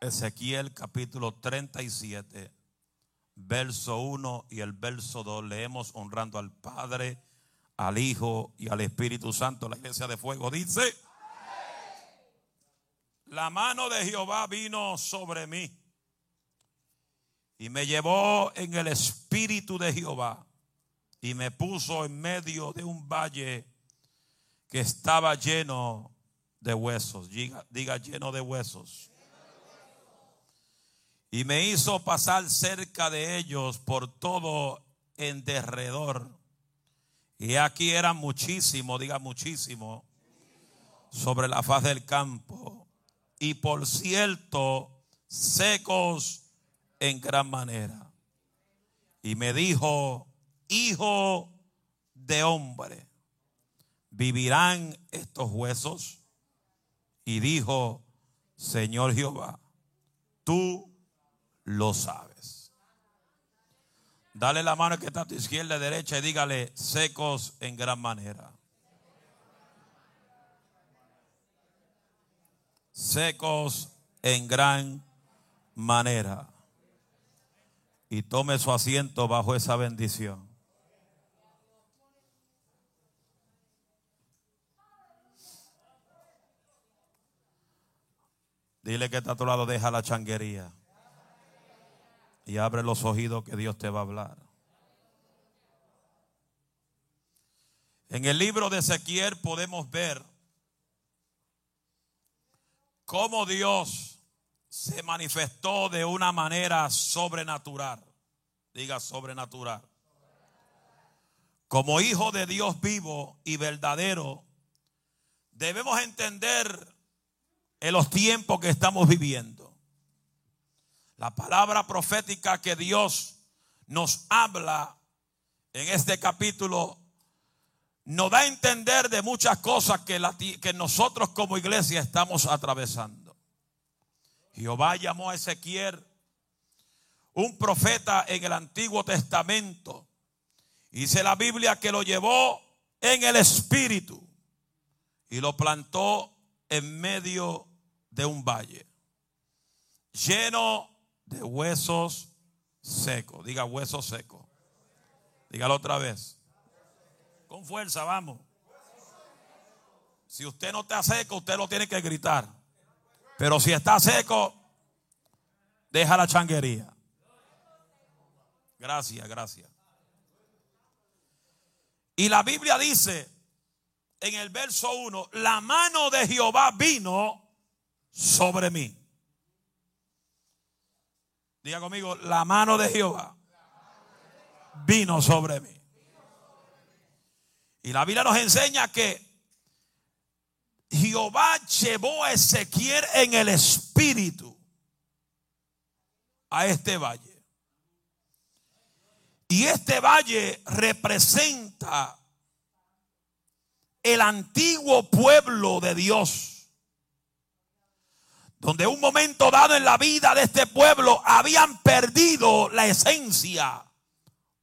Ezequiel capítulo 37, verso 1 y el verso 2. Leemos honrando al Padre, al Hijo y al Espíritu Santo. La iglesia de fuego dice, la mano de Jehová vino sobre mí y me llevó en el Espíritu de Jehová y me puso en medio de un valle que estaba lleno de huesos. Diga, diga lleno de huesos y me hizo pasar cerca de ellos por todo en derredor. Y aquí eran muchísimo, diga muchísimo, sobre la faz del campo. Y por cierto, secos en gran manera. Y me dijo, hijo de hombre, ¿vivirán estos huesos? Y dijo, Señor Jehová, tú lo sabes. Dale la mano que está a tu izquierda y derecha y dígale secos en gran manera. Secos en gran manera. Y tome su asiento bajo esa bendición. Dile que está a tu lado, deja la changuería y abre los oídos que Dios te va a hablar. En el libro de Ezequiel podemos ver cómo Dios se manifestó de una manera sobrenatural. Diga sobrenatural. Como hijo de Dios vivo y verdadero, debemos entender en los tiempos que estamos viviendo la palabra profética que Dios nos habla en este capítulo nos da a entender de muchas cosas que, que nosotros como iglesia estamos atravesando. Jehová llamó a Ezequiel un profeta en el Antiguo Testamento. Dice la Biblia que lo llevó en el Espíritu y lo plantó en medio de un valle lleno de huesos secos. Diga huesos secos. Dígalo otra vez. Con fuerza, vamos. Si usted no está seco, usted lo tiene que gritar. Pero si está seco, deja la changuería. Gracias, gracias. Y la Biblia dice en el verso 1, la mano de Jehová vino sobre mí. Diga conmigo, la mano de Jehová vino sobre mí. Y la Biblia nos enseña que Jehová llevó a Ezequiel en el espíritu a este valle. Y este valle representa el antiguo pueblo de Dios donde un momento dado en la vida de este pueblo habían perdido la esencia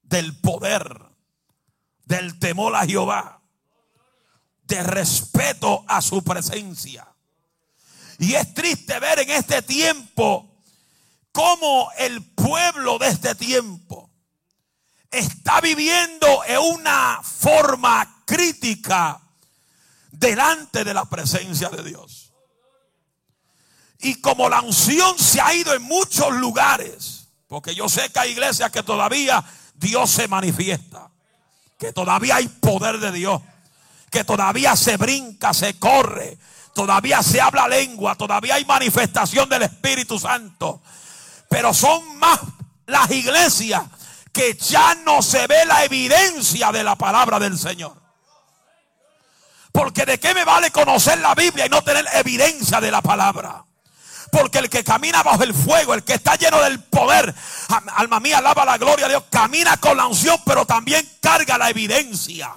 del poder, del temor a Jehová, de respeto a su presencia. Y es triste ver en este tiempo cómo el pueblo de este tiempo está viviendo en una forma crítica delante de la presencia de Dios. Y como la unción se ha ido en muchos lugares, porque yo sé que hay iglesias que todavía Dios se manifiesta, que todavía hay poder de Dios, que todavía se brinca, se corre, todavía se habla lengua, todavía hay manifestación del Espíritu Santo. Pero son más las iglesias que ya no se ve la evidencia de la palabra del Señor. Porque de qué me vale conocer la Biblia y no tener evidencia de la palabra. Porque el que camina bajo el fuego, el que está lleno del poder, alma mía, alaba la gloria de Dios, camina con la unción, pero también carga la evidencia.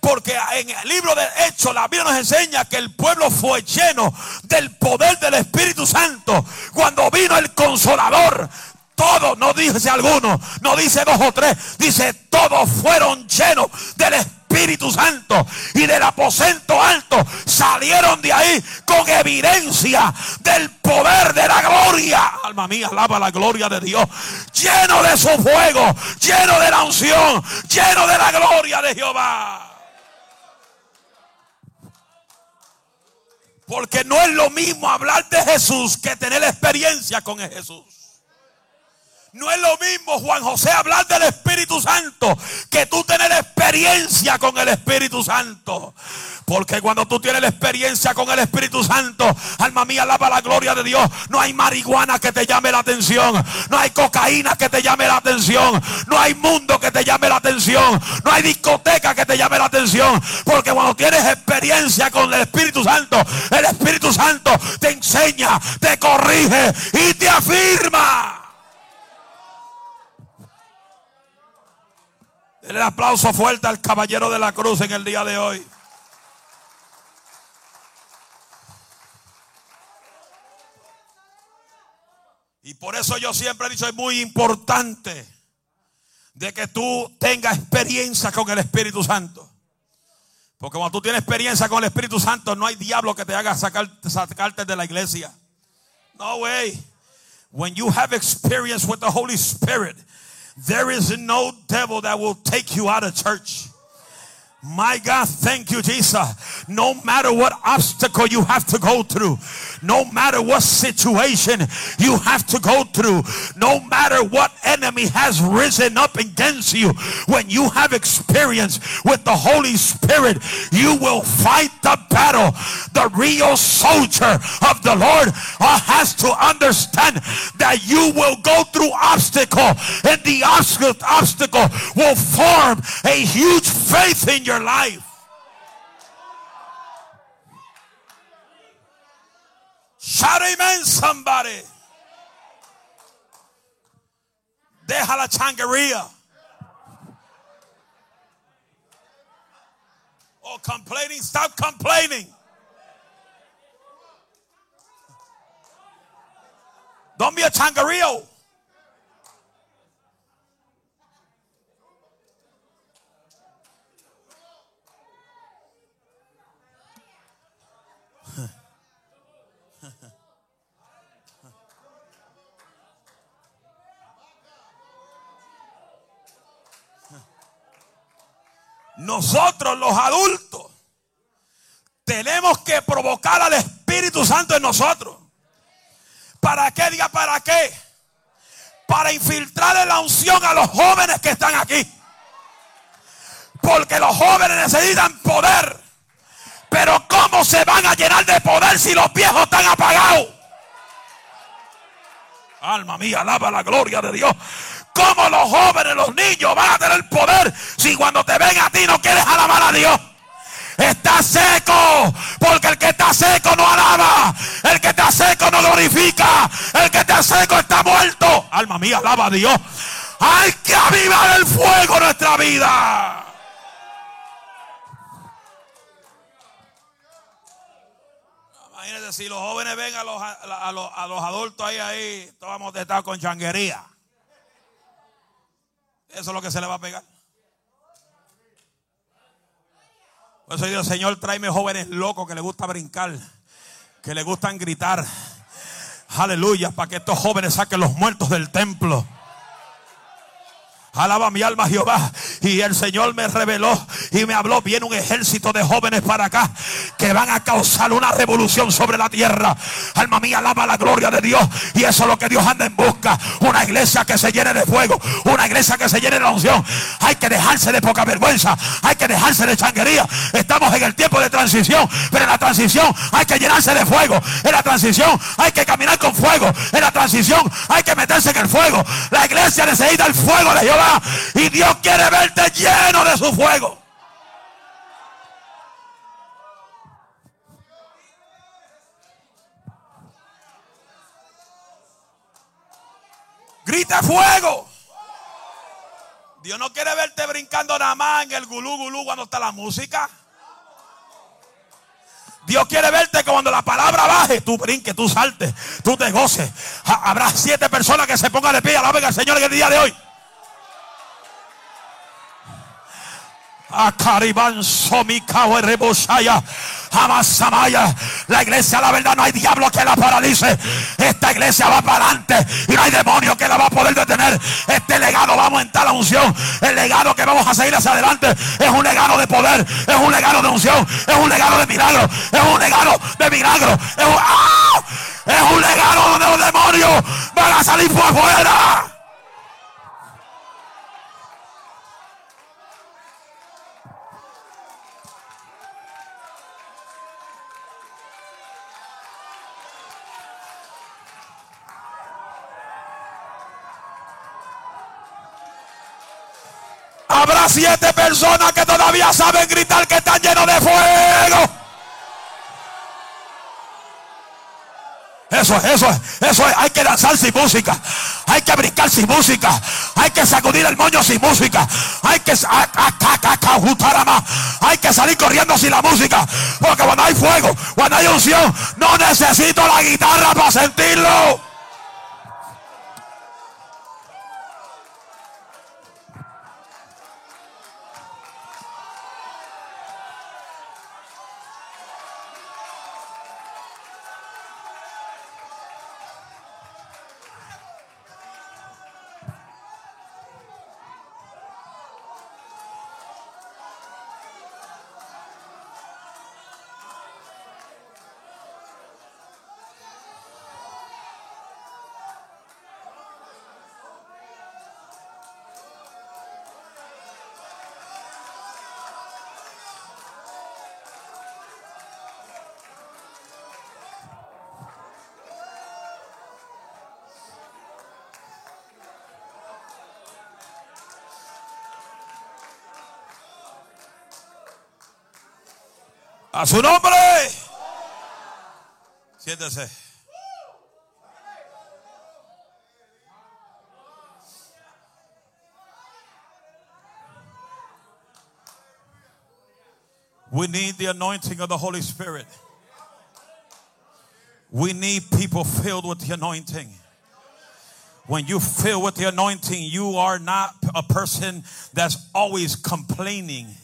Porque en el libro de Hechos la Biblia nos enseña que el pueblo fue lleno del poder del Espíritu Santo cuando vino el consolador. Todos, no dice alguno, no dice dos o tres, dice todos fueron llenos del Espíritu Espíritu Santo y del aposento alto salieron de ahí con evidencia del poder de la gloria. Alma mía, alaba la gloria de Dios. Lleno de su fuego, lleno de la unción, lleno de la gloria de Jehová. Porque no es lo mismo hablar de Jesús que tener experiencia con Jesús. No es lo mismo, Juan José, hablar del Espíritu Santo que tú tener experiencia con el Espíritu Santo. Porque cuando tú tienes la experiencia con el Espíritu Santo, alma mía, alaba la gloria de Dios. No hay marihuana que te llame la atención. No hay cocaína que te llame la atención. No hay mundo que te llame la atención. No hay discoteca que te llame la atención. Porque cuando tienes experiencia con el Espíritu Santo, el Espíritu Santo te enseña, te corrige y te afirma. El aplauso fuerte al caballero de la cruz en el día de hoy. Y por eso yo siempre he dicho, es muy importante de que tú tengas experiencia con el Espíritu Santo. Porque cuando tú tienes experiencia con el Espíritu Santo, no hay diablo que te haga sacar, sacarte de la iglesia. No way. When you have experience with the Holy Spirit, there is no devil that will take you out of church. My God, thank you, Jesus. No matter what obstacle you have to go through, no matter what situation you have to go through, no matter what enemy has risen up against you, when you have experience with the Holy Spirit, you will fight the battle. The real soldier of the Lord uh, has to understand that you will go through obstacle, and the obstacle will form a huge faith in your life. Shout amen, somebody. Deja la changuería. Oh, complaining, stop complaining. Don't be a changarillo. Nosotros los adultos tenemos que provocar al Espíritu Santo en nosotros. ¿Para qué? Diga, ¿para qué? Para infiltrar la unción a los jóvenes que están aquí. Porque los jóvenes necesitan poder. Pero ¿cómo se van a llenar de poder si los viejos están apagados? Alma mía, alaba la gloria de Dios. ¿Cómo los jóvenes, los niños van a tener poder si cuando te ven a ti no quieres alabar a Dios? Está seco, porque el que está seco no alaba, el que está seco no glorifica, el que está seco está muerto. Alma mía, alaba a Dios. Hay que avivar el fuego en nuestra vida. Imagínense si los jóvenes ven a los, a los, a los adultos ahí, ahí, todos vamos a estar con changuería. Eso es lo que se le va a pegar. Por eso digo, Señor, tráeme jóvenes locos que le gusta brincar, que le gustan gritar. Aleluya, para que estos jóvenes saquen los muertos del templo. Alaba mi alma Jehová. Y el Señor me reveló y me habló. Viene un ejército de jóvenes para acá que van a causar una revolución sobre la tierra. Alma mía, alaba la gloria de Dios. Y eso es lo que Dios anda en busca. Una iglesia que se llene de fuego. Una iglesia que se llene de la unción. Hay que dejarse de poca vergüenza. Hay que dejarse de changuería. Estamos en el tiempo de transición. Pero en la transición hay que llenarse de fuego. En la transición hay que caminar con fuego. En la transición hay que meterse en el fuego. La iglesia necesita el fuego de Jehová. Y Dios quiere verte lleno de su fuego. Grita fuego. Dios no quiere verte brincando nada más en el gulú gulú cuando está la música. Dios quiere verte cuando la palabra baje, tú brinques, tú saltes, tú te goces. Habrá siete personas que se pongan de pie, alaben al Señor en el día de hoy. Acariban Somicao Reboshaya. Amasamaya. La iglesia, la verdad, no hay diablo que la paralice. Esta iglesia va para adelante y no hay demonio que la va a poder detener. Este legado va a aumentar la unción. El legado que vamos a seguir hacia adelante es un legado de poder, es un legado de unción, es un legado de milagro, es un legado de milagro, es un, ¡ah! es un legado donde los demonios van a salir por afuera. Siete personas que todavía saben gritar que están llenos de fuego. Eso es, eso es, eso es. Hay que danzar sin música. Hay que brincar sin música. Hay que sacudir el moño sin música. Hay que hay que salir corriendo sin la música. Porque cuando hay fuego, cuando hay unción, no necesito la guitarra para sentirlo. A su nombre. Siéntese. We need the anointing of the Holy Spirit. We need people filled with the anointing. When you fill with the anointing, you are not a person that's always complaining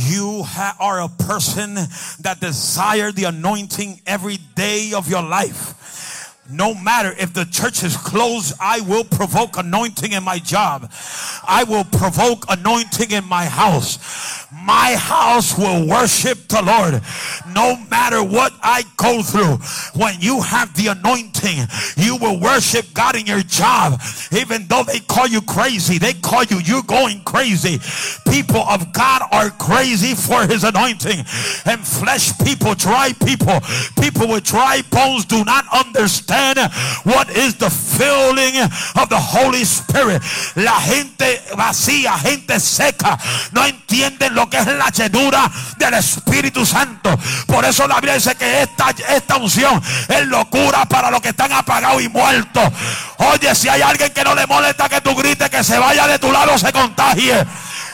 you are a person that desire the anointing every day of your life. No matter if the church is closed, I will provoke anointing in my job. I will provoke anointing in my house. My house will worship the Lord no matter what I go through. When you have the anointing, you will worship God in your job. Even though they call you crazy, they call you, you're going crazy. People of God are crazy for his anointing. And flesh people, dry people, people with dry bones do not understand what is the filling of the Holy Spirit. La gente vacía, gente seca, no entienden lo que es la llenura del Espíritu Santo. Por eso la Biblia dice que esta, esta unción es locura para los que están apagados y muertos. Oye, si hay alguien que no le molesta que tú grites, que se vaya de tu lado, se contagie.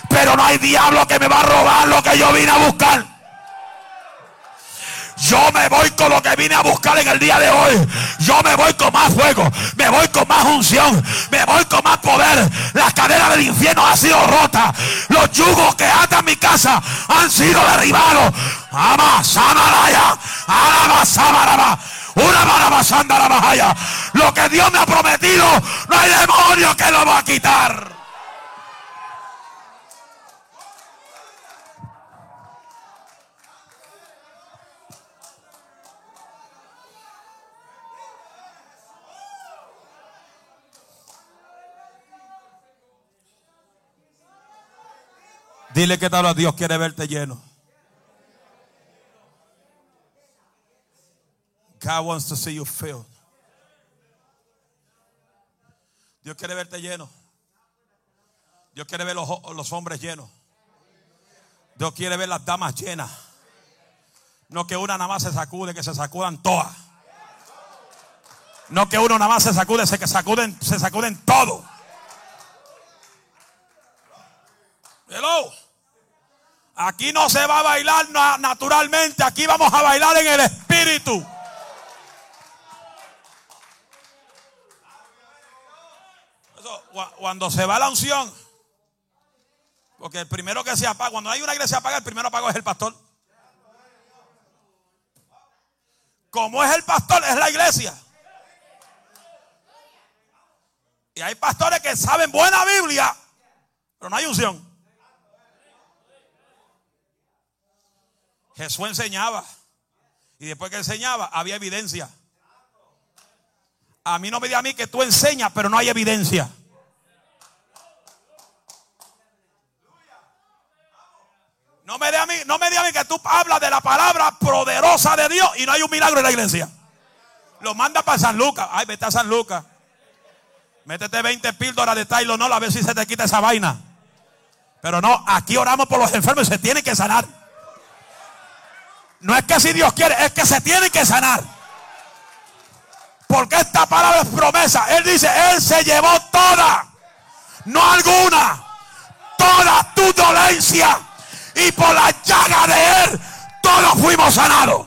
Pero no hay diablo que me va a robar lo que yo vine a buscar. Yo me voy con lo que vine a buscar en el día de hoy. Yo me voy con más fuego. Me voy con más unción. Me voy con más poder. Las cadenas del infierno han sido rotas. Los yugos que atan mi casa han sido derribados. Ama, samaraya. Alaba, Una Lo que Dios me ha prometido, no hay demonio que lo va a quitar. Dile que tal a Dios quiere verte lleno. God wants to see you filled. Dios quiere verte lleno. Dios quiere ver los, los hombres llenos. Dios quiere ver las damas llenas. No que una nada más se sacude, que se sacudan todas. No que uno nada más se sacude, se que sacuden, se sacuden todo. Hello. Aquí no se va a bailar naturalmente, aquí vamos a bailar en el espíritu. cuando se va la unción, Porque el primero que se apaga, cuando hay una iglesia apaga, el primero apago es el pastor. Como es el pastor, es la iglesia. Y hay pastores que saben buena Biblia, pero no hay unción. Jesús enseñaba. Y después que enseñaba, había evidencia. A mí no me diga a mí que tú enseñas, pero no hay evidencia. No me diga a mí, no me diga a mí que tú hablas de la palabra poderosa de Dios y no hay un milagro en la iglesia. Lo manda para San Lucas. Ay, vete a San Lucas. Métete 20 píldoras de Tylenol, no, a ver si se te quita esa vaina. Pero no, aquí oramos por los enfermos y se tienen que sanar. No es que si Dios quiere, es que se tienen que sanar. Porque esta palabra es promesa. Él dice, Él se llevó toda, no alguna, toda tu dolencia. Y por la llaga de Él, todos fuimos sanados.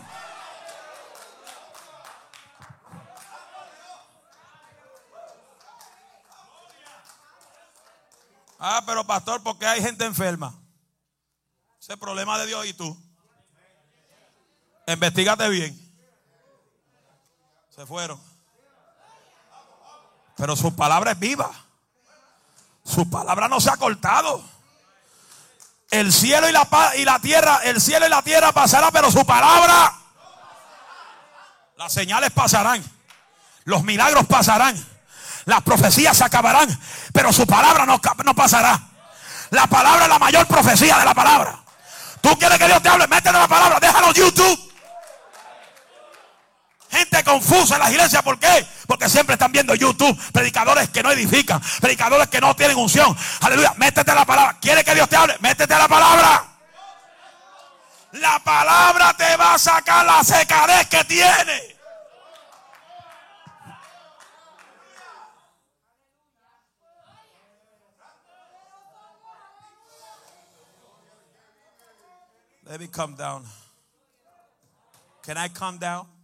Ah, pero pastor, porque hay gente enferma? Ese es problema de Dios y tú. Investígate bien. Se fueron. Pero su palabra es viva. Su palabra no se ha cortado. El cielo y la, y la tierra, el cielo y la tierra pasará, pero su palabra, las señales pasarán, los milagros pasarán, las profecías se acabarán, pero su palabra no, no pasará. La palabra es la mayor profecía de la palabra. Tú quieres que Dios te hable, métele la palabra, déjalo en YouTube. Gente confusa en las iglesias, ¿por qué? Porque siempre están viendo YouTube, predicadores que no edifican, predicadores que no tienen unción. Aleluya, métete a la palabra. ¿Quiere que Dios te hable? Métete a la palabra. La palabra te va a sacar la secadez que tiene. Let me come down. Can I come down?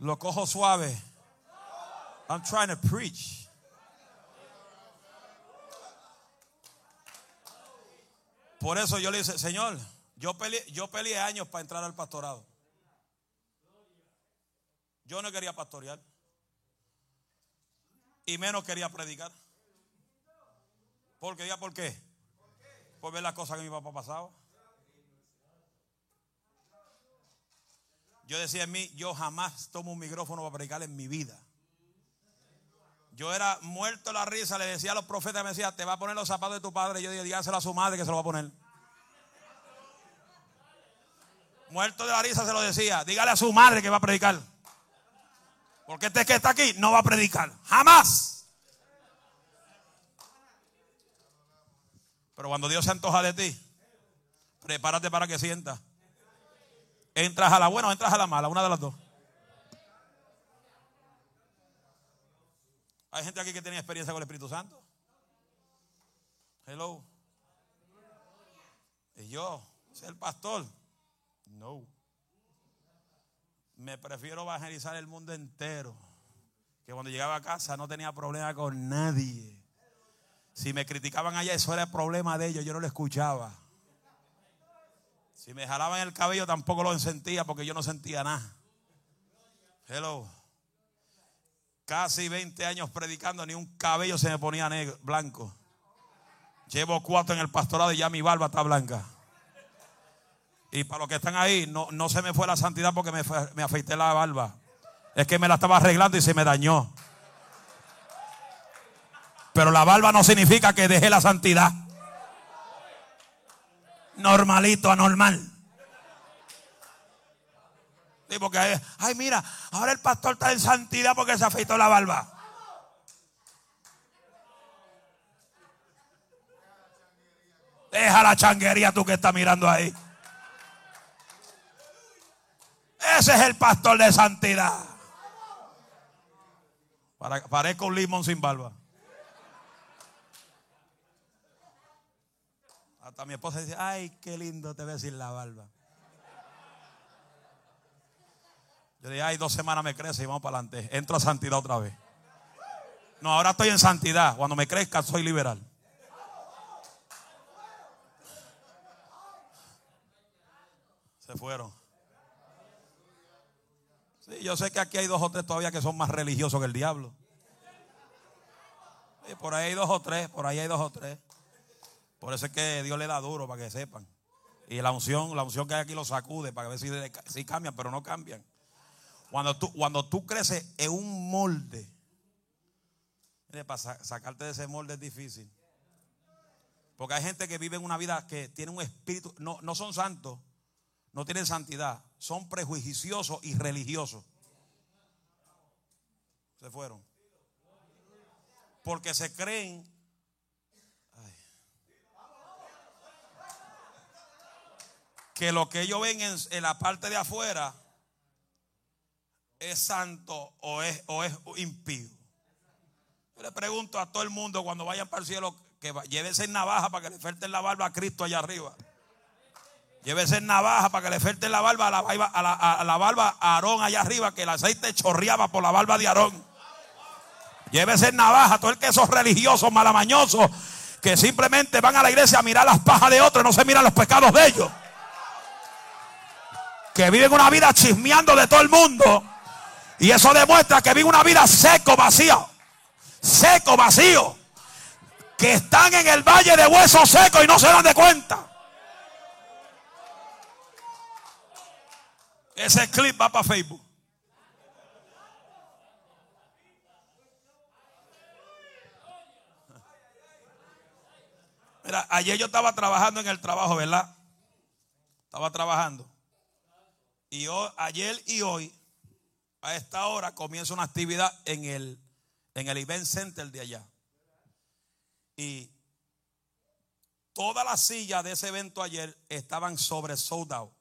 Lo cojo suave. I'm trying to preach. Por eso yo le dije, Señor, yo peleé, años para entrar al pastorado. Yo no quería pastorear. Y menos quería predicar. ¿Por qué? ¿Por qué? Por ver las cosas que mi papá pasaba. Yo decía en mí, yo jamás tomo un micrófono para predicar en mi vida. Yo era muerto la risa, le decía a los profetas, me decía, te va a poner los zapatos de tu padre. Yo dije, dígaselo a su madre que se lo va a poner. Muerto de la risa se lo decía, dígale a su madre que va a predicar. Porque este que está aquí no va a predicar. Jamás. Pero cuando Dios se antoja de ti, prepárate para que sienta. ¿Entras a la buena o entras a la mala? Una de las dos. Hay gente aquí que tiene experiencia con el Espíritu Santo. Hello. Y yo, ser pastor. No. Me prefiero evangelizar el mundo entero. Que cuando llegaba a casa no tenía problema con nadie. Si me criticaban allá, eso era el problema de ellos. Yo no lo escuchaba. Si me jalaban el cabello tampoco lo sentía porque yo no sentía nada. Hello. Casi 20 años predicando, ni un cabello se me ponía negro, blanco. Llevo cuatro en el pastorado y ya mi barba está blanca. Y para los que están ahí, no, no se me fue la santidad porque me, me afeité la barba. Es que me la estaba arreglando y se me dañó. Pero la barba no significa que dejé la santidad normalito, anormal. Sí, porque, ay, mira, ahora el pastor está en santidad porque se afeitó la barba. Deja la changuería tú que estás mirando ahí. Ese es el pastor de santidad. Parezco un limón sin barba. Hasta mi esposa dice, ay, qué lindo te ves sin la barba. Yo dije, ay, dos semanas me crece y vamos para adelante. Entro a santidad otra vez. No, ahora estoy en santidad. Cuando me crezca, soy liberal. Se fueron. Sí, yo sé que aquí hay dos o tres todavía que son más religiosos que el diablo. por ahí hay dos o tres, por ahí hay dos o tres. Por eso es que Dios le da duro para que sepan. Y la unción, la unción que hay aquí lo sacude para ver si, si cambian, pero no cambian. Cuando tú, cuando tú creces en un molde, para sacarte de ese molde es difícil. Porque hay gente que vive una vida que tiene un espíritu, no, no son santos, no tienen santidad, son prejuiciosos y religiosos. Se fueron. Porque se creen que lo que ellos ven en, la parte de afuera es santo o es, o es impío. Yo le pregunto a todo el mundo cuando vayan para el cielo que llévese navaja para que le falten la barba a Cristo allá arriba. Llévese navaja para que le falten la barba a la, a a la barba a Aarón allá arriba, que el aceite chorreaba por la barba de Aarón. Llévese navaja, todo el que esos religiosos malamañosos que simplemente van a la iglesia a mirar las pajas de otros, no se miran los pecados de ellos que viven una vida chismeando de todo el mundo. Y eso demuestra que viven una vida seco, vacío. Seco, vacío. Que están en el valle de huesos secos y no se dan de cuenta. Ese clip va para Facebook. Mira, ayer yo estaba trabajando en el trabajo, ¿verdad? Estaba trabajando. Y ayer y hoy, a esta hora, comienza una actividad en el, en el Event Center de allá. Y todas las sillas de ese evento ayer estaban sobre sold out.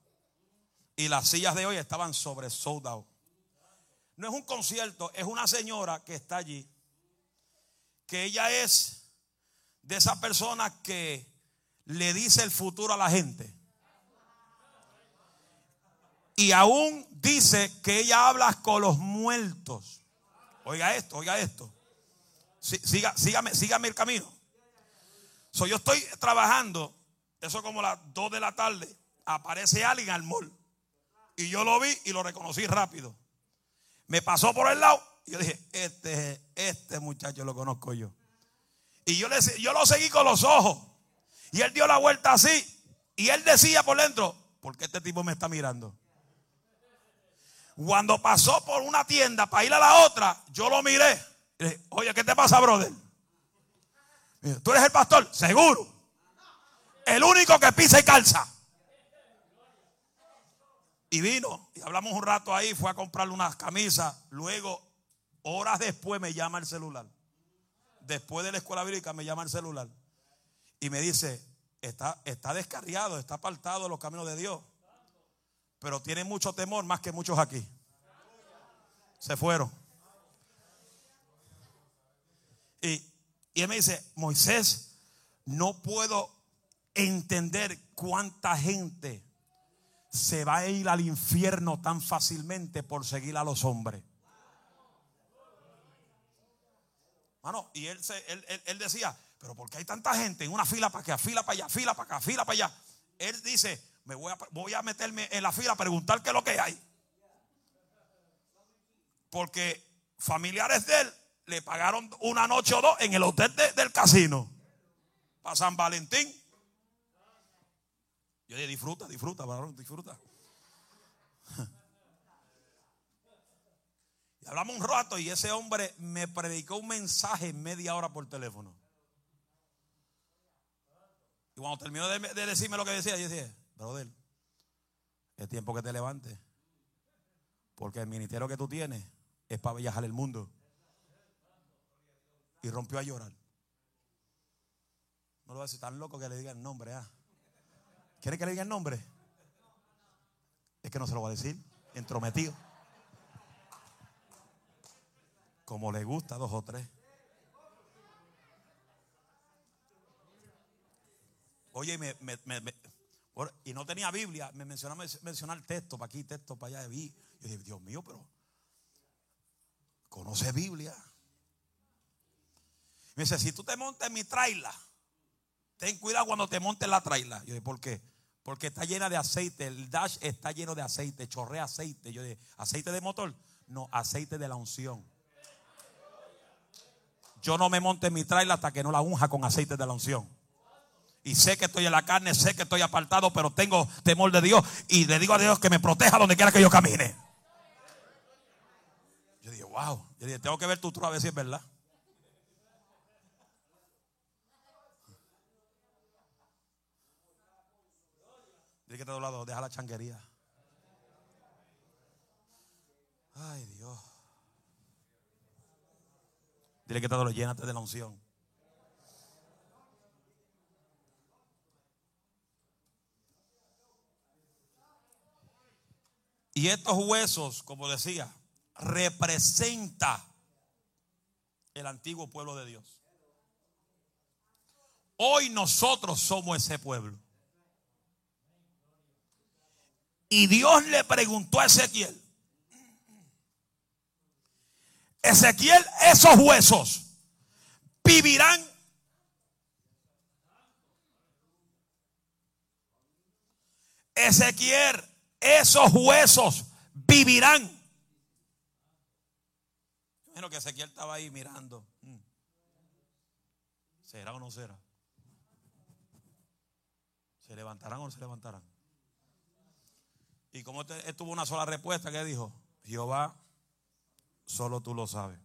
Y las sillas de hoy estaban sobre sold out. No es un concierto, es una señora que está allí. Que ella es de esa persona que le dice el futuro a la gente. Y aún dice que ella habla con los muertos. Oiga esto, oiga esto. Siga, sígame, sígame el camino. So, yo estoy trabajando, eso como las 2 de la tarde, aparece alguien al mall. Y yo lo vi y lo reconocí rápido. Me pasó por el lado y yo dije, este, este muchacho lo conozco yo. Y yo, le, yo lo seguí con los ojos. Y él dio la vuelta así. Y él decía por dentro, ¿por qué este tipo me está mirando? Cuando pasó por una tienda para ir a la otra, yo lo miré. Oye, ¿qué te pasa, brother? ¿Tú eres el pastor? Seguro. El único que pisa y calza. Y vino, y hablamos un rato ahí, fue a comprarle unas camisas. Luego, horas después, me llama el celular. Después de la escuela bíblica, me llama el celular. Y me dice: Está, está descarriado, está apartado de los caminos de Dios pero tiene mucho temor más que muchos aquí. Se fueron. Y, y él me dice, Moisés, no puedo entender cuánta gente se va a ir al infierno tan fácilmente por seguir a los hombres. Mano, y él, él, él, decía, pero ¿por qué hay tanta gente en una fila para acá, fila para allá, fila para acá, fila para allá? Él dice, me voy a, voy a meterme en la fila a preguntar qué es lo que hay. Porque familiares de él le pagaron una noche o dos en el hotel del casino. Para San Valentín. Yo dije, disfruta, disfruta, varón, disfruta. Y hablamos un rato y ese hombre me predicó un mensaje media hora por teléfono. Y cuando terminó de, de decirme lo que decía, yo decía, brother, es tiempo que te levantes. Porque el ministerio que tú tienes es para viajar el mundo. Y rompió a llorar. No lo voy a decir tan loco que le diga el nombre. ¿ah? ¿Quiere que le diga el nombre? Es que no se lo va a decir. Entrometido. Como le gusta dos o tres. Oye, me, y no tenía Biblia, me mencionaba mencionar texto para aquí, texto para allá. Y yo dije, Dios mío, pero conoce Biblia. Me dice, si tú te montas en mi traila, ten cuidado cuando te montes la traila. Yo dije, ¿por qué? Porque está llena de aceite. El dash está lleno de aceite, chorrea aceite. Yo dije, ¿aceite de motor? No, aceite de la unción. Yo no me monte en mi traila hasta que no la unja con aceite de la unción. Y sé que estoy en la carne, sé que estoy apartado, pero tengo temor de Dios. Y le digo a Dios que me proteja donde quiera que yo camine. Yo dije, wow. Yo dije, tengo que ver tu truco a ver si es verdad. Dile que te lado, deja la changuería. Ay, Dios. Dile que todo lo llénate de la unción. Y estos huesos, como decía, representa el antiguo pueblo de Dios. Hoy nosotros somos ese pueblo. Y Dios le preguntó a Ezequiel, Ezequiel, esos huesos vivirán. Ezequiel, esos huesos vivirán. Imagino que Ezequiel estaba ahí mirando. Mm. ¿Será o no será? ¿Se levantarán o no se levantarán? Y como él tuvo una sola respuesta, que dijo? Jehová, solo tú lo sabes.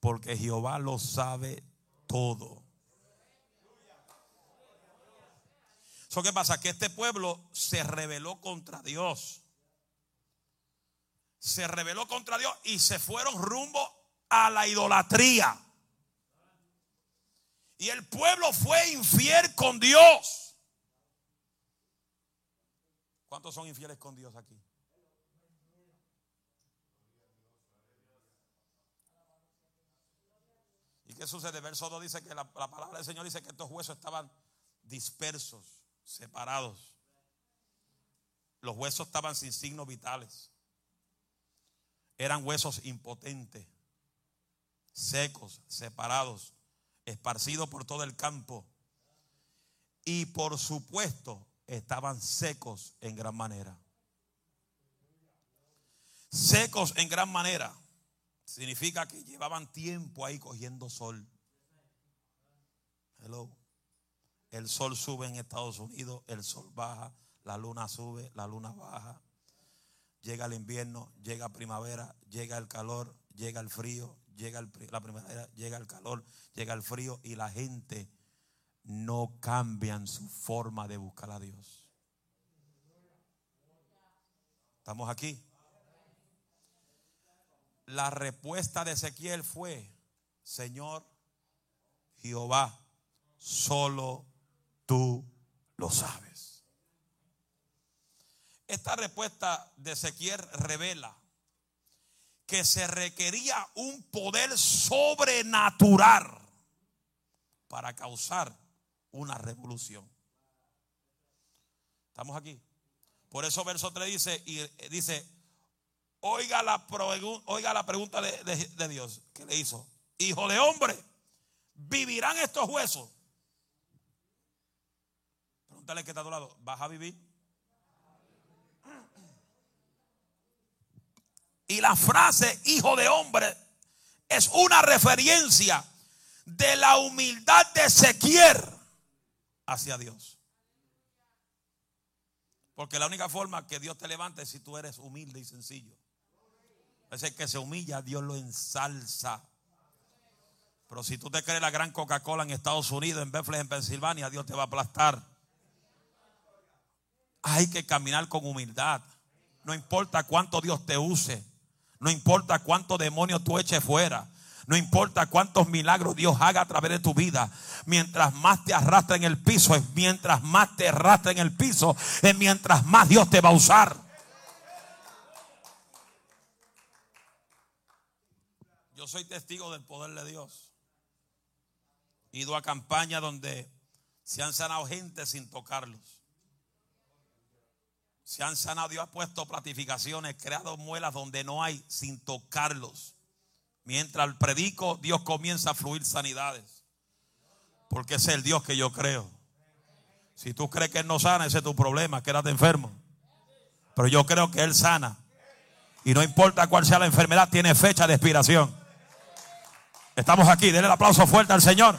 Porque Jehová lo sabe todo. ¿Eso qué pasa? Que este pueblo se rebeló contra Dios. Se rebeló contra Dios y se fueron rumbo a la idolatría. Y el pueblo fue infiel con Dios. ¿Cuántos son infieles con Dios aquí? ¿Y qué sucede? Verso 2 dice que la, la palabra del Señor dice que estos huesos estaban dispersos separados. Los huesos estaban sin signos vitales. Eran huesos impotentes, secos, separados, esparcidos por todo el campo. Y por supuesto estaban secos en gran manera. Secos en gran manera significa que llevaban tiempo ahí cogiendo sol. Hello. El sol sube en Estados Unidos, el sol baja, la luna sube, la luna baja. Llega el invierno, llega primavera, llega el calor, llega el frío, llega la primavera, llega el calor, llega el frío y la gente no cambian su forma de buscar a Dios. ¿Estamos aquí? La respuesta de Ezequiel fue, Señor Jehová, solo tú lo sabes. Esta respuesta de Ezequiel revela que se requería un poder sobrenatural para causar una revolución. ¿Estamos aquí? Por eso verso 3 dice, y dice, oiga la, oiga la pregunta de, de Dios que le hizo. Hijo de hombre, ¿vivirán estos huesos? Dale que está a tu lado. ¿Vas a vivir? Y la frase hijo de hombre es una referencia de la humildad de Ezequiel hacia Dios. Porque la única forma que Dios te levante es si tú eres humilde y sencillo. Ese que se humilla, Dios lo ensalza. Pero si tú te crees la gran Coca-Cola en Estados Unidos, en Bethlehem, en Pensilvania, Dios te va a aplastar. Hay que caminar con humildad. No importa cuánto Dios te use. No importa cuánto demonio tú eches fuera. No importa cuántos milagros Dios haga a través de tu vida. Mientras más te arrastra en el piso, es mientras más te arrastra en el piso, es mientras más Dios te va a usar. Yo soy testigo del poder de Dios. He ido a campañas donde se han sanado gente sin tocarlos. Se han sanado, Dios ha puesto platificaciones, creado muelas donde no hay sin tocarlos. Mientras predico, Dios comienza a fluir sanidades. Porque es el Dios que yo creo. Si tú crees que Él no sana, ese es tu problema, quédate enfermo. Pero yo creo que Él sana. Y no importa cuál sea la enfermedad, tiene fecha de expiración. Estamos aquí, denle el aplauso fuerte al Señor.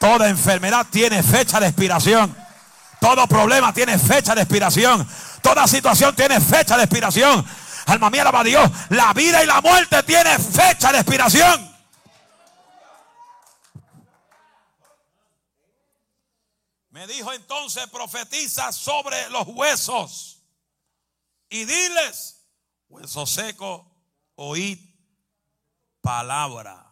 Toda enfermedad tiene fecha de expiración. Todo problema tiene fecha de expiración. Toda situación tiene fecha de expiración. Alma mía, alaba a Dios. La vida y la muerte tiene fecha de expiración. Me dijo entonces, profetiza sobre los huesos y diles, hueso seco, oíd palabra.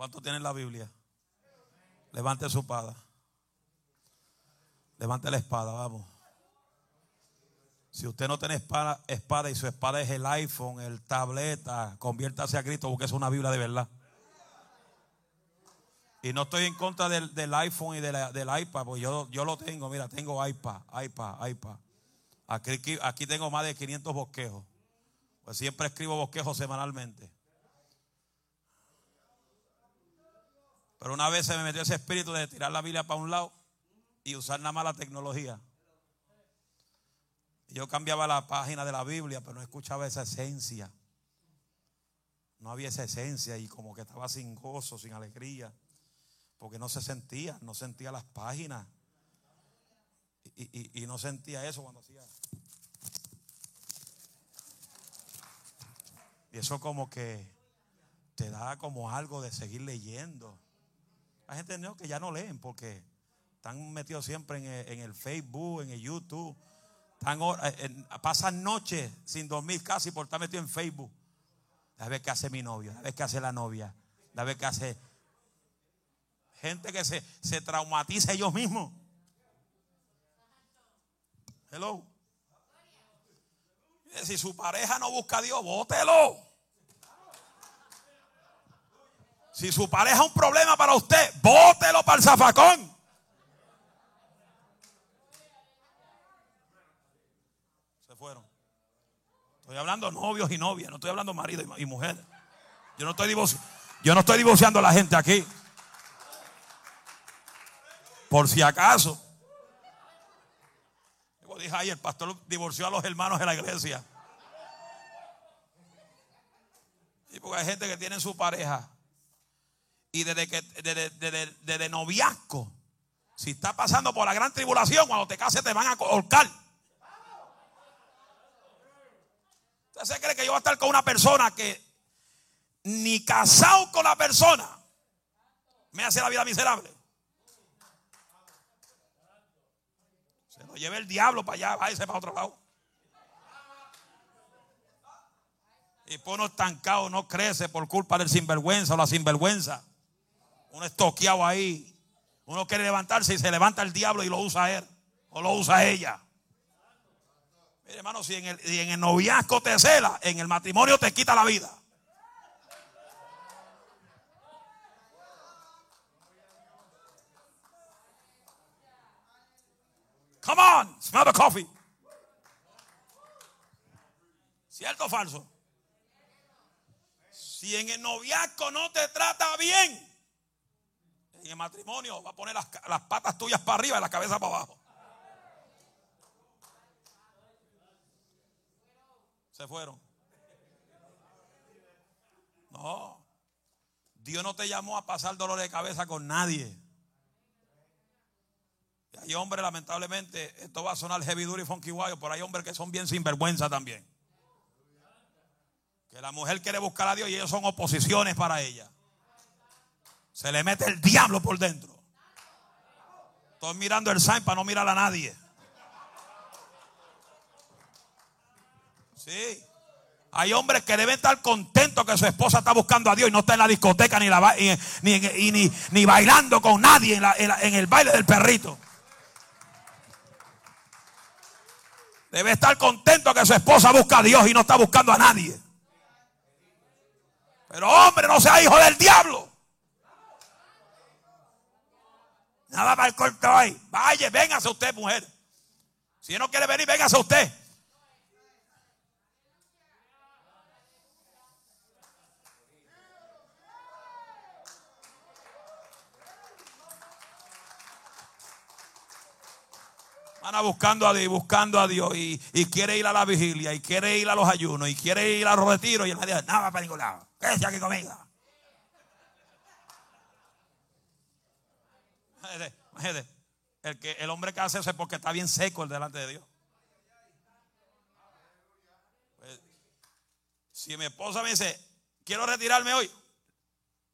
¿Cuánto tiene la Biblia? Levante su espada. Levante la espada, vamos. Si usted no tiene espada, espada y su espada es el iPhone, el tableta, conviértase a Cristo porque es una Biblia de verdad. Y no estoy en contra del, iPhone y del iPad, porque yo, yo lo tengo, mira, tengo iPad, iPad, iPad. Aquí, aquí tengo más de 500 bosquejos. Pues siempre escribo bosquejos semanalmente. Pero una vez se me metió ese espíritu de tirar la Biblia para un lado y usar nada más la tecnología. Yo cambiaba la página de la Biblia, pero no escuchaba esa esencia. No había esa esencia y como que estaba sin gozo, sin alegría, porque no se sentía, no sentía las páginas. Y, no sentía eso cuando hacía. Y eso como que te da como algo de seguir leyendo. Hay gente ¿no? que ya no leen porque están metidos siempre en el, Facebook, en el YouTube. Eh, pasan noches sin dormir casi por estar metido en Facebook. La vez que hace mi novio, la vez que hace la novia, la vez que hace gente que se, se traumatiza ellos mismos. Hello. Si su pareja no busca a Dios, bótelo. Si su pareja es un problema para usted, bótelo para el zafacón. Se fueron. Estoy hablando novios y novias, no estoy hablando marido y mujer. Yo no estoy yo no estoy divorciando a la gente aquí. Por si acaso. Como dije ahí, el pastor divorció a los hermanos de la iglesia. Y porque hay gente que tiene su pareja y desde que desde, noviazgo, si está pasando por la gran tribulación, cuando te cases te van a ahorcar. ¿Usted se cree que yo voy a estar con una persona que ni casado con la persona me hace la vida miserable? Se lo lleve el diablo para allá, váyase para otro lado. Y por uno estancado no crece por culpa del sinvergüenza o la sinvergüenza. Uno estoqueado ahí. Uno quiere levantarse y se levanta el diablo y lo usa él. O lo usa ella. Mire, hermano, si en el, en el noviazgo te cela, en el matrimonio te quita la vida. Come on, smell the coffee. ¿Cierto o falso? Si en el noviazgo no te trata bien, en el matrimonio va a poner las, patas tuyas para arriba y la cabeza para abajo. Se fueron. No. Dios no te llamó a pasar dolor de cabeza con nadie. Y hay hombres, lamentablemente, esto va a sonar heavy duty y funky wild, pero hay hombres que son bien sinvergüenza también. Que la mujer quiere buscar a Dios y ellos son oposiciones para ella. Se le mete el diablo por dentro. Estoy mirando el sign para no mirar a nadie. Sí. Hay hombres que deben estar contentos que su esposa está buscando a Dios y no está en la discoteca ni, la, ni, ni, bailando con nadie en, en el baile del perrito. Debe estar contento que su esposa busca a Dios y no está buscando a nadie. Pero hombre, no sea hijo del diablo. Nada para el corto hoy. Vaya, véngase usted, mujer. Si no quiere venir, véngase usted. Buscando a Dios, buscando a Dios y, quiere ir a la vigilia y quiere ir a los ayunos y quiere ir a los retiros y él dice, nada para ningún lado. Quédese aquí conmigo. El, que, el hombre que hace eso es porque está bien seco el delante de Dios. Pues, si mi esposa me dice, quiero retirarme hoy,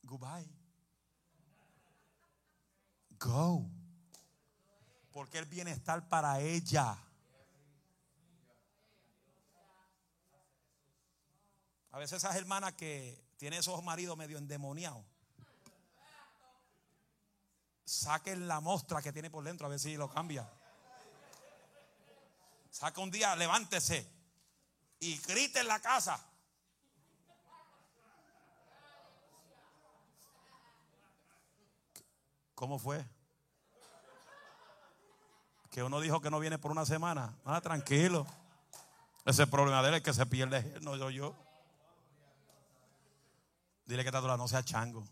goodbye. Go. Porque el bienestar para ella. A veces esas hermanas que tienen esos maridos medio endemoniados saquen la mostra que tiene por dentro a ver si lo cambia. Saca un día, levántese y grite en la casa. ¿Cómo fue? Que uno dijo que no viene por una semana. Ah, tranquilo. Ese problema de él es que se pierde, no yo yo. Dile que está no sea chango.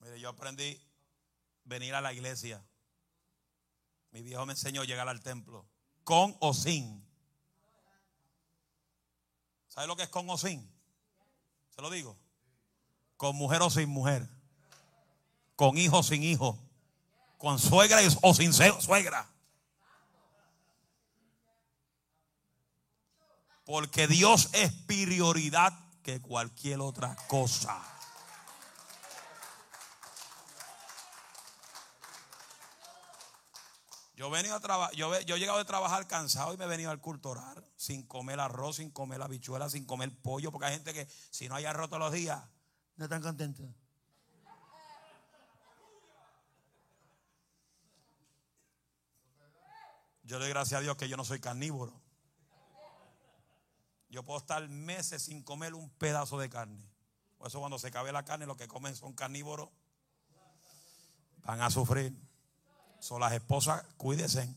Mire, yo aprendí venir a la iglesia. Mi viejo me enseñó llegar al templo. Con o sin. ¿Sabe lo que es con o sin? Se lo digo. Con mujer o sin mujer. Con hijo o sin hijo. Con suegra o sin suegra. Porque Dios es prioridad que cualquier otra cosa. Yo, he a yo, yo he llegado de trabajar cansado y me he venido al culto sin comer arroz, sin comer la bichuela, sin comer pollo, porque hay gente que si no hay arroz todos los días, no están contentos. Yo doy gracias a Dios que yo no soy carnívoro. Yo puedo estar meses sin comer un pedazo de carne. Por eso cuando se cabe la carne, los que comen son carnívoros, van a sufrir. Son las esposas, cuídense.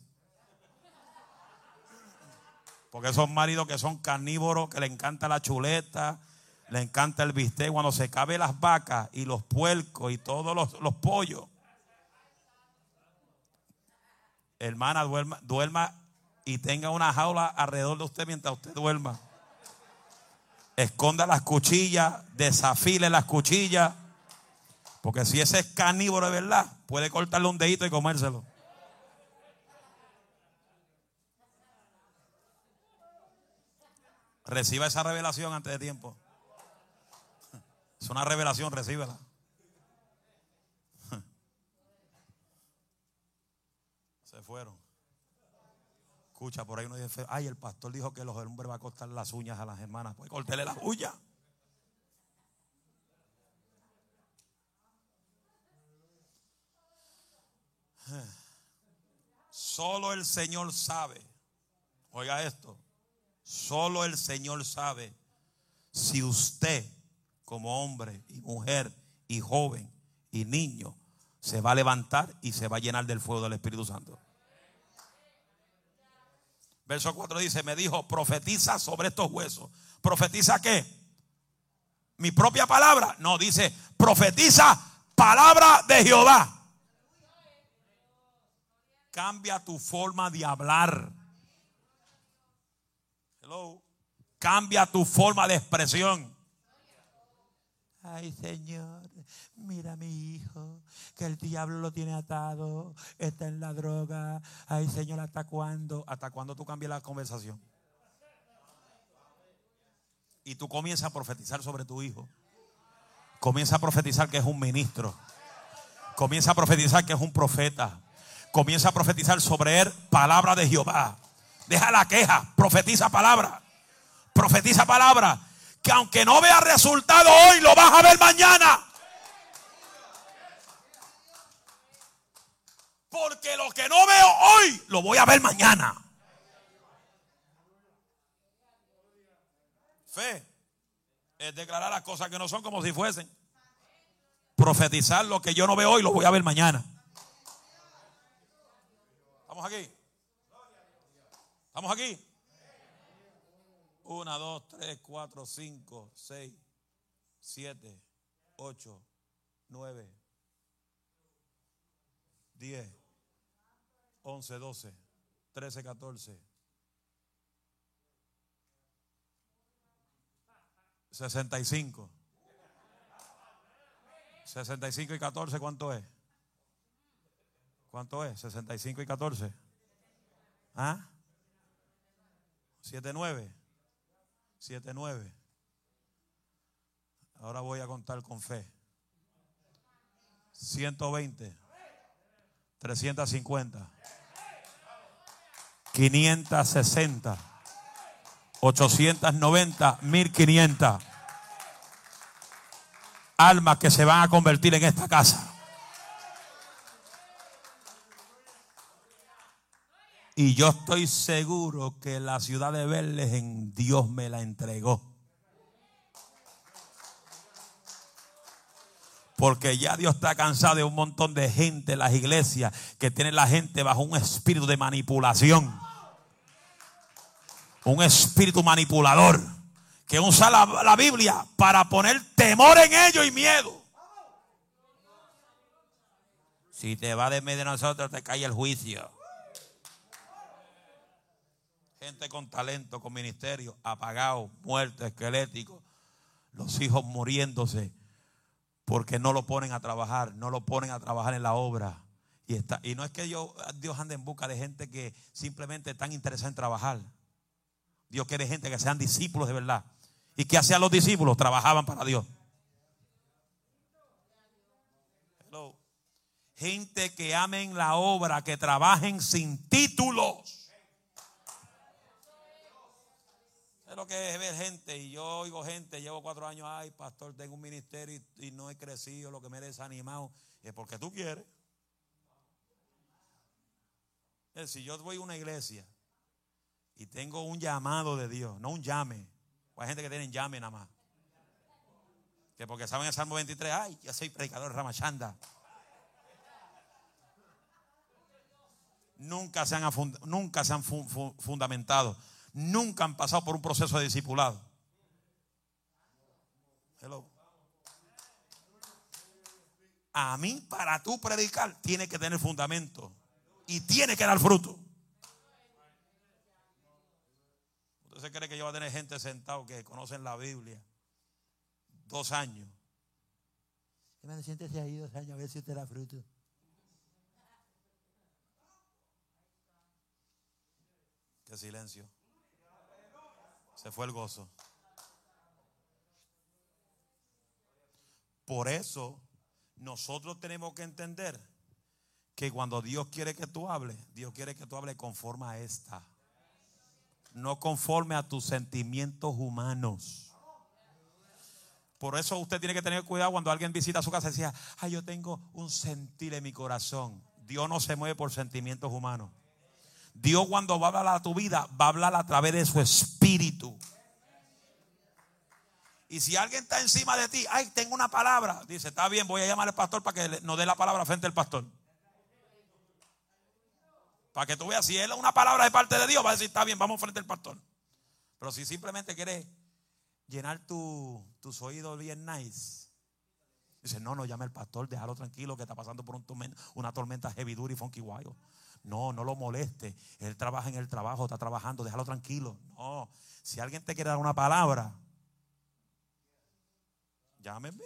Porque son maridos que son carnívoros, que le encanta la chuleta, le encanta el bistec. Cuando se cabe las vacas y los puercos y todos los, pollos. Hermana, duerma, duerma y tenga una jaula alrededor de usted mientras usted duerma. Esconda las cuchillas, desafile las cuchillas. Porque si ese es carnívoro de verdad, puede cortarle un dedito y comérselo. Reciba esa revelación antes de tiempo. Es una revelación, recíbela. Se fueron. Escucha, por ahí uno dice, ay, el pastor dijo que los hombres va a cortar las uñas a las hermanas. Pues las uñas. Solo el Señor sabe. Oiga esto. Solo el Señor sabe si usted como hombre y mujer y joven y niño se va a levantar y se va a llenar del fuego del Espíritu Santo. Verso 4 dice, me dijo, profetiza sobre estos huesos. ¿Profetiza qué? Mi propia palabra. No, dice, profetiza palabra de Jehová. Cambia tu forma de hablar. Hello. Cambia tu forma de expresión. Ay, Señor, mira a mi hijo, que el diablo lo tiene atado, está en la droga. Ay, Señor, ¿hasta cuándo? ¿Hasta cuándo tú cambias la conversación? Y tú comienzas a profetizar sobre tu hijo. Comienza a profetizar que es un ministro. Comienza a profetizar que es un profeta comienza a profetizar sobre él palabra de Jehová. Deja la queja, profetiza palabra. Profetiza palabra. Que aunque no vea resultado hoy, lo vas a ver mañana. Porque lo que no veo hoy, lo voy a ver mañana. Fe. Es declarar las cosas que no son como si fuesen. Profetizar lo que yo no veo hoy, lo voy a ver mañana. ¿Estamos aquí? ¿Estamos aquí? Una, dos, tres, cuatro, cinco, seis, siete, ocho, nueve, diez, once, doce, trece, catorce. 65. 65 y 14, ¿cuánto es? ¿Cuánto es? 65 y 14. ¿Ah? 79. 79. Ahora voy a contar con fe. 120. 350. 560. 890. 1500 almas que se van a convertir en esta casa. Y yo estoy seguro que la ciudad de Verles en Dios me la entregó. Porque ya Dios está cansado de un montón de gente en las iglesias que tienen la gente bajo un espíritu de manipulación. Un espíritu manipulador que usa la, Biblia para poner temor en ellos y miedo. Si te va de medio de nosotros, te cae el juicio. Gente con talento, con ministerio, apagado, muerto, esquelético. Los hijos muriéndose porque no lo ponen a trabajar, no lo ponen a trabajar en la obra. Y, está, y no es que Dios, Dios ande en busca de gente que simplemente están interesada en trabajar. Dios quiere gente que sean discípulos de verdad. ¿Y qué hacían los discípulos? Trabajaban para Dios. Gente que amen la obra, que trabajen sin títulos. Es lo que es ver gente. Y yo oigo gente, llevo cuatro años, ay, pastor, tengo un ministerio y, no he crecido, lo que me he desanimado. Es porque tú quieres. si yo voy a una iglesia y tengo un llamado de Dios, no un llame, hay gente que tiene llame nada más. Que porque saben el Salmo 23, ay, yo soy predicador Ramachanda. Nunca se han, nunca se han fundamentado. Nunca han pasado por un proceso de discipulado. Hello. A mí, para tú predicar, tiene que tener fundamento. Y tiene que dar fruto. ¿Usted cree que yo voy a tener gente sentado que conocen la Biblia? Dos años. Hermano, siéntese ahí dos años a ver si usted da fruto. Qué silencio. Se fue el gozo. Por eso nosotros tenemos que entender que cuando Dios quiere que tú hables, Dios quiere que tú hables conforme a esta no conforme a tus sentimientos humanos. Por eso usted tiene que tener cuidado cuando alguien visita su casa y decía, ay, yo tengo un sentir en mi corazón. Dios no se mueve por sentimientos humanos. Dios cuando va a hablar a tu vida, va a hablar a través de su espíritu. Y si alguien está encima de ti, ay, tengo una palabra, dice, está bien, voy a llamar al pastor para que nos dé la palabra frente al pastor. Para que tú veas, si es una palabra de parte de Dios, va a decir, está bien, vamos frente al pastor. Pero si simplemente quieres llenar tus oídos bien nice, dice, no, no llame al pastor, déjalo tranquilo que está pasando por una tormenta heavy duty y funky wild. No, no lo moleste. Él trabaja en el trabajo, está trabajando, déjalo tranquilo. No, si alguien te quiere dar una palabra, llámeme.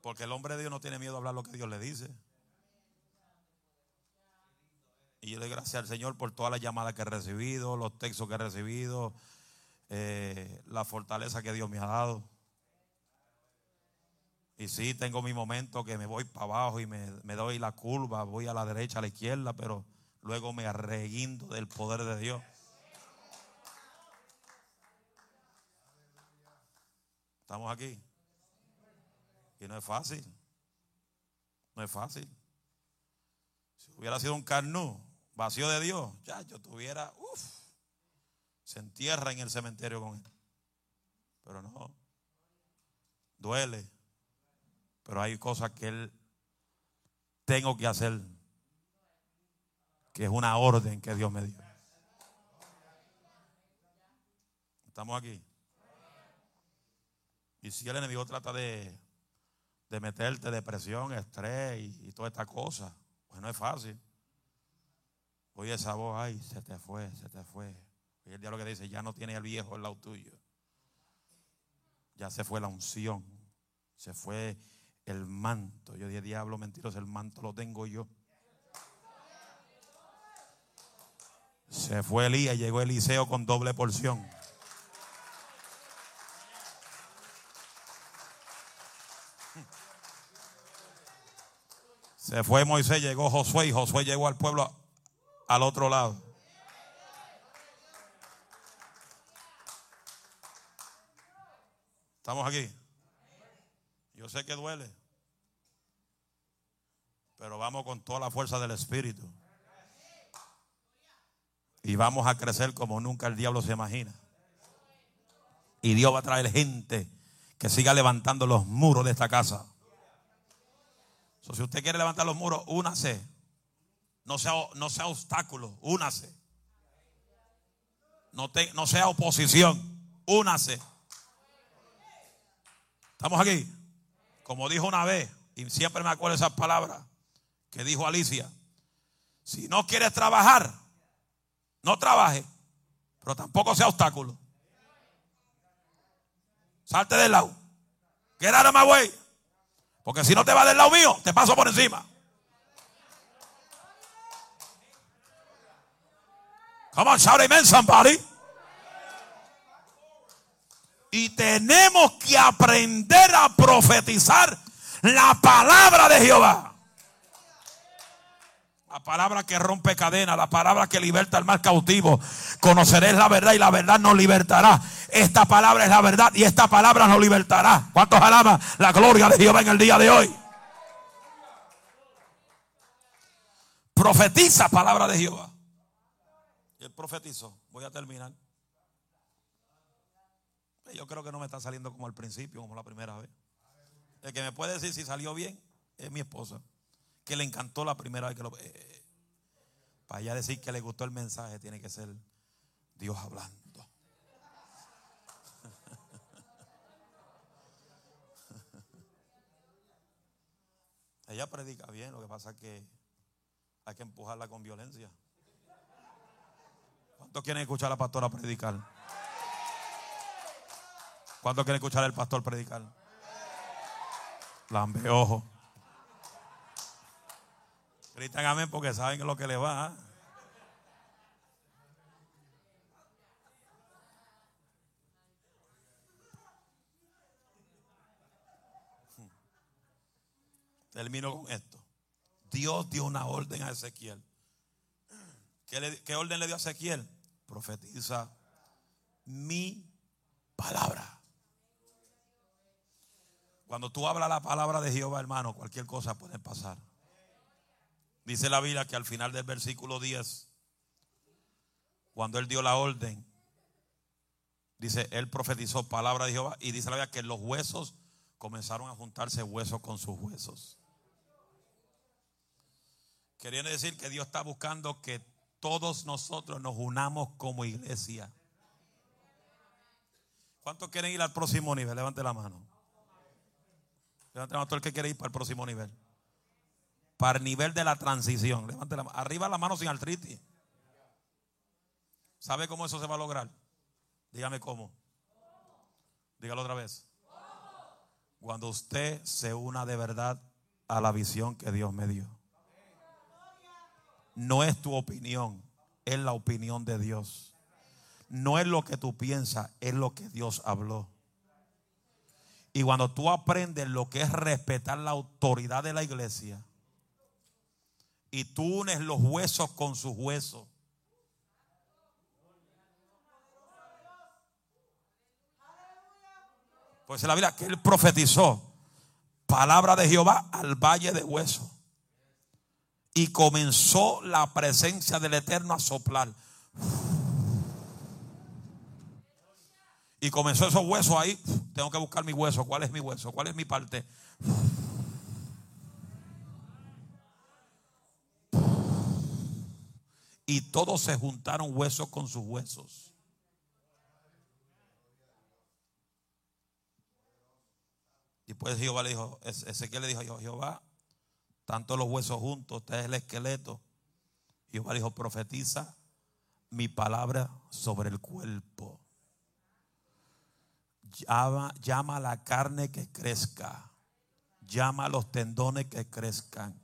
Porque el hombre de Dios no tiene miedo a hablar lo que Dios le dice. Y yo le doy gracias al Señor por todas las llamadas que he recibido, los textos que he recibido, eh, la fortaleza que Dios me ha dado. Y sí, tengo mi momento que me voy para abajo y me, me doy la curva, voy a la derecha, a la izquierda, pero luego me arreguindo del poder de Dios. Estamos aquí. Y no es fácil. No es fácil. Si hubiera sido un carnú, vacío de Dios, ya yo tuviera, uff, se entierra en el cementerio con él. Pero no, duele. Pero hay cosas que él tengo que hacer, que es una orden que Dios me dio. ¿Estamos aquí? Y si el enemigo trata de, de meterte depresión, estrés y, y toda esta cosa, pues no es fácil. Oye esa voz, ay, se te fue, se te fue. Y el diablo que dice, ya no tiene el viejo el lado tuyo. Ya se fue la unción. Se fue el manto. Yo dije, diablo mentiroso, el manto lo tengo yo. Se fue Elías, llegó Eliseo con doble porción. Se fue Moisés, llegó Josué y Josué llegó al pueblo al otro lado. ¿Estamos aquí? Yo sé que duele, pero vamos con toda la fuerza del Espíritu. Y vamos a crecer como nunca el diablo se imagina. Y Dios va a traer gente que siga levantando los muros de esta casa. si usted quiere levantar los muros, únase. No sea, no sea obstáculo, únase. No, no sea oposición, únase. ¿Estamos aquí? Como dijo una vez, y siempre me acuerdo esas palabras que dijo Alicia. Si no quieres trabajar, no trabaje, pero tampoco sea obstáculo. Salte del lado. Get out of my way. Porque si no te vas del lado mío, te paso por encima. Come on, shout amen somebody. Y tenemos que aprender a profetizar la palabra de Jehová. La palabra que rompe cadenas, la palabra que liberta al mal cautivo. Conoceréis la verdad y la verdad nos libertará. Esta palabra es la verdad y esta palabra nos libertará. ¿Cuántos alaban la gloria de Jehová en el día de hoy? Profetiza palabra de Jehová. Y él profetizó. Voy a terminar. Yo creo que no me está saliendo como al principio, como la primera vez. El que me puede decir si salió bien es mi esposa, que le encantó la primera vez que lo... Eh, para ella decir que le gustó el mensaje, tiene que ser Dios hablando. Ella predica bien, lo que pasa es que hay que empujarla con violencia. ¿Cuántos quieren escuchar a la pastora predicar? ¿Cuántos quieren escuchar al pastor predicar? Lambe ojo. Gritan amén porque saben lo que le va. ¿ah? Termino con esto. Dios dio una orden a Ezequiel. ¿Qué, ¿Qué, orden le dio a Ezequiel? Profetiza mi palabra. Cuando tú hablas la palabra de Jehová, hermano, cualquier cosa puede pasar. Dice la Biblia que al final del versículo 10, cuando él dio la orden, dice, él profetizó palabra de Jehová y dice la Biblia que los huesos comenzaron a juntarse huesos con sus huesos. Queriendo decir que Dios está buscando que todos nosotros nos unamos como iglesia. ¿Cuántos quieren ir al próximo nivel? Levante la mano. Mano todo el que quiere ir para el próximo nivel. Para el nivel de la transición. Levante la mano. Arriba la mano sin artritis. ¿Sabe cómo eso se va a lograr? Dígame cómo. Dígalo otra vez. Cuando usted se una de verdad a la visión que Dios me dio. No es tu opinión, es la opinión de Dios. No es lo que tú piensas, es lo que Dios habló. Y cuando tú aprendes lo que es respetar la autoridad de la iglesia y tú unes los huesos con sus huesos. Pues en la Biblia que él profetizó palabra de Jehová al valle de huesos. Y comenzó la presencia del Eterno a soplar. Y comenzó esos huesos ahí. Tengo que buscar mi hueso. ¿Cuál es mi hueso? ¿Cuál es mi parte? Y todos se juntaron huesos con sus huesos. Y pues Jehová le dijo, Ezequiel le dijo, Jehová, tanto los huesos juntos, usted es el esqueleto. Jehová dijo, profetiza mi palabra sobre el cuerpo. Llama, a la carne que crezca. Llama a los tendones que crezcan.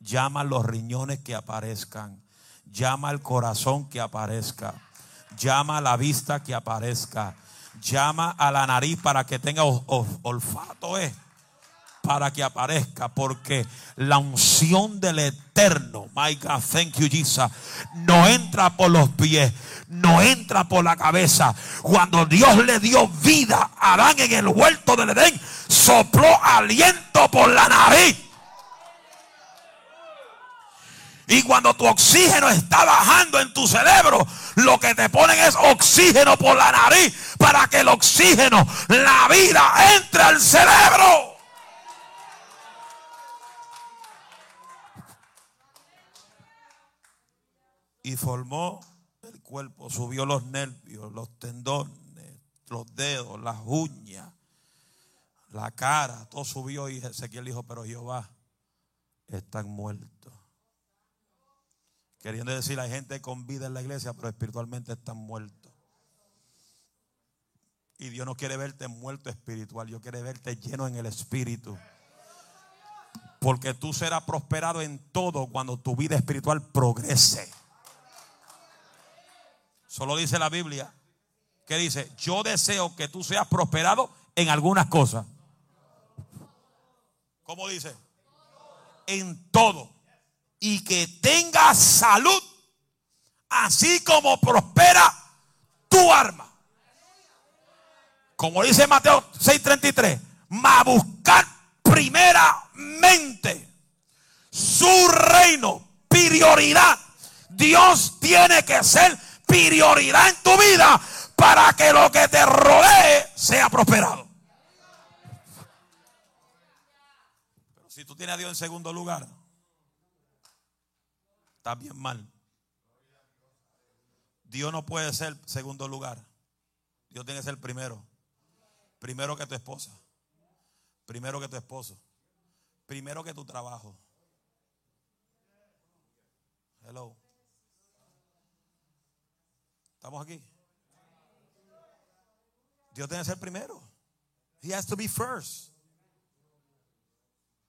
Llama a los riñones que aparezcan. Llama al corazón que aparezca. Llama a la vista que aparezca. Llama a la nariz para que tenga olfato. Eh para que aparezca, porque la unción del eterno, my thank you, Jesus, no entra por los pies, no entra por la cabeza. Cuando Dios le dio vida a Adán en el huerto del Edén, sopló aliento por la nariz. Y cuando tu oxígeno está bajando en tu cerebro, lo que te ponen es oxígeno por la nariz para que el oxígeno, la vida, entre al cerebro. Y formó el cuerpo, subió los nervios, los tendones, los dedos, las uñas, la cara, todo subió y Ezequiel dijo, pero Jehová, están muertos. Queriendo decir, hay gente con vida en la iglesia, pero espiritualmente están muertos. Y Dios no quiere verte muerto espiritual, Dios quiere verte lleno en el espíritu. Porque tú serás prosperado en todo cuando tu vida espiritual progrese. Solo dice la Biblia que dice, yo deseo que tú seas prosperado en algunas cosas. ¿Cómo dice? En todo. Y que tengas salud, así como prospera tu arma. Como dice Mateo 6:33, ma buscar primeramente su reino, prioridad. Dios tiene que ser prioridad en tu vida para que lo que te rodee sea prosperado. Pero si tú tienes a Dios en segundo lugar, estás bien mal. Dios no puede ser segundo lugar. Dios tiene que ser primero. Primero que tu esposa. Primero que tu esposo. Primero que tu trabajo. Hello. ¿Estamos aquí? Dios tiene que ser primero. He has to be first.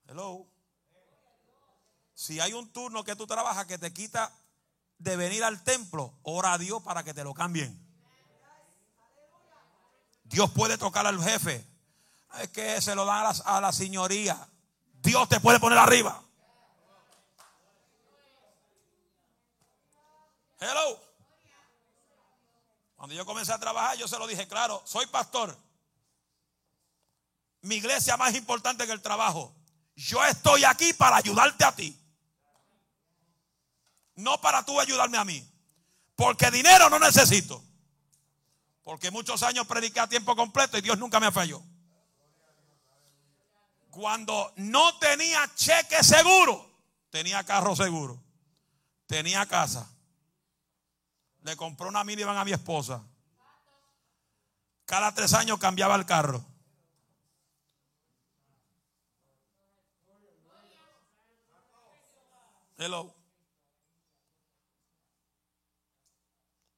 Hello. Si hay un turno que tú trabajas que te quita de venir al templo, ora a Dios para que te lo cambien. Dios puede tocar al jefe. Es que se lo da a la, a la señoría. Dios te puede poner arriba. Hello. Cuando yo comencé a trabajar, yo se lo dije, claro, soy pastor. Mi iglesia más importante que el trabajo. Yo estoy aquí para ayudarte a ti. No para tú ayudarme a mí. Porque dinero no necesito. Porque muchos años prediqué a tiempo completo y Dios nunca me falló. Cuando no tenía cheque seguro, tenía carro seguro, tenía casa, le compró una minivan a mi esposa. Cada tres años cambiaba el carro. Hello.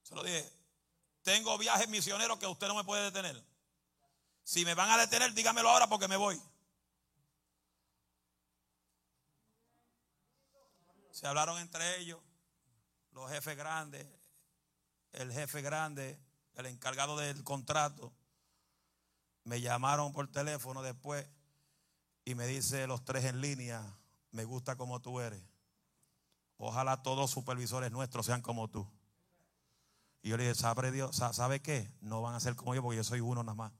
Se lo dije. Tengo viajes misioneros que usted no me puede detener. Si me van a detener, dígamelo ahora porque me voy. Se hablaron entre ellos, los jefes grandes, el jefe grande, el encargado del contrato, me llamaron por teléfono después y me dice los tres en línea, me gusta como tú eres. Ojalá todos supervisores nuestros sean como tú. Y yo le dije, ¿sabe Dios? ¿Sabe qué? No van a ser como yo porque yo soy uno nada más.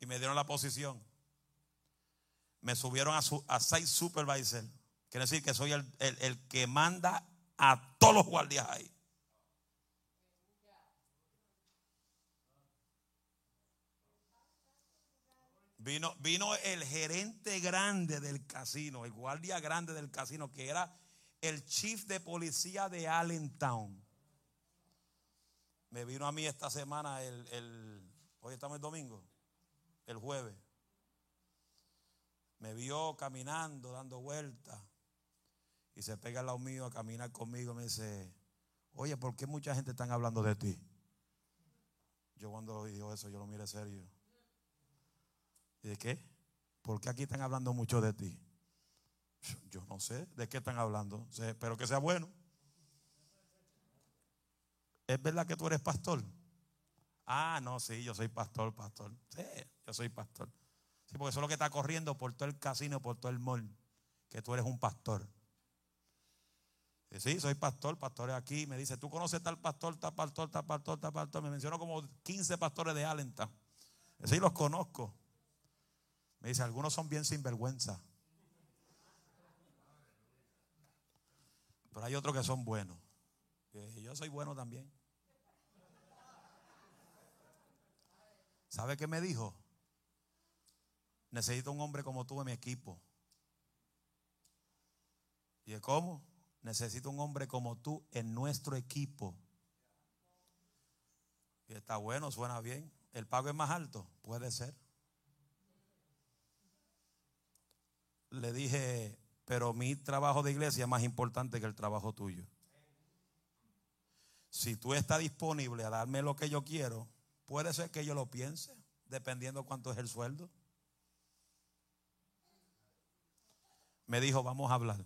Y me dieron la posición. Me subieron a, su, a seis supervisor. Quiere decir que soy el que manda a todos los guardias ahí. Vino, vino el gerente grande del casino, el guardia grande del casino, que era el chief de policía de Allentown. Me vino a mí esta semana, el, el hoy estamos el domingo, el jueves. Me vio caminando, dando vueltas. Y se pega al lado mío a caminar conmigo. Me dice, oye, ¿por qué mucha gente está hablando de ti? Yo cuando dijo eso, yo lo miré serio. ¿Y de qué? ¿Por qué aquí están hablando mucho de ti? Yo no sé de qué están hablando. Espero que sea bueno. ¿Es verdad que tú eres pastor? Ah, no, sí, yo soy pastor, pastor. Sí, yo soy pastor. Sí, porque eso es lo que está corriendo por todo el casino, por todo el mall. Que tú eres un pastor. Sí, soy pastor, pastor aquí. Me dice, ¿tú conoces tal pastor, tal pastor, tal pastor, tal pastor? Me mencionó como 15 pastores de Allentown. Sí, los conozco. Me dice, algunos son bien sinvergüenza. Pero hay otros que son buenos. yo soy bueno también. ¿Sabe qué me dijo? Necesito un hombre como tú en mi equipo. ¿Y cómo? Necesito un hombre como tú en nuestro equipo. Está bueno, suena bien. ¿El pago es más alto? Puede ser. Le dije, pero mi trabajo de iglesia es más importante que el trabajo tuyo. Si tú estás disponible a darme lo que yo quiero, puede ser que yo lo piense, dependiendo cuánto es el sueldo. Me dijo, vamos a hablar.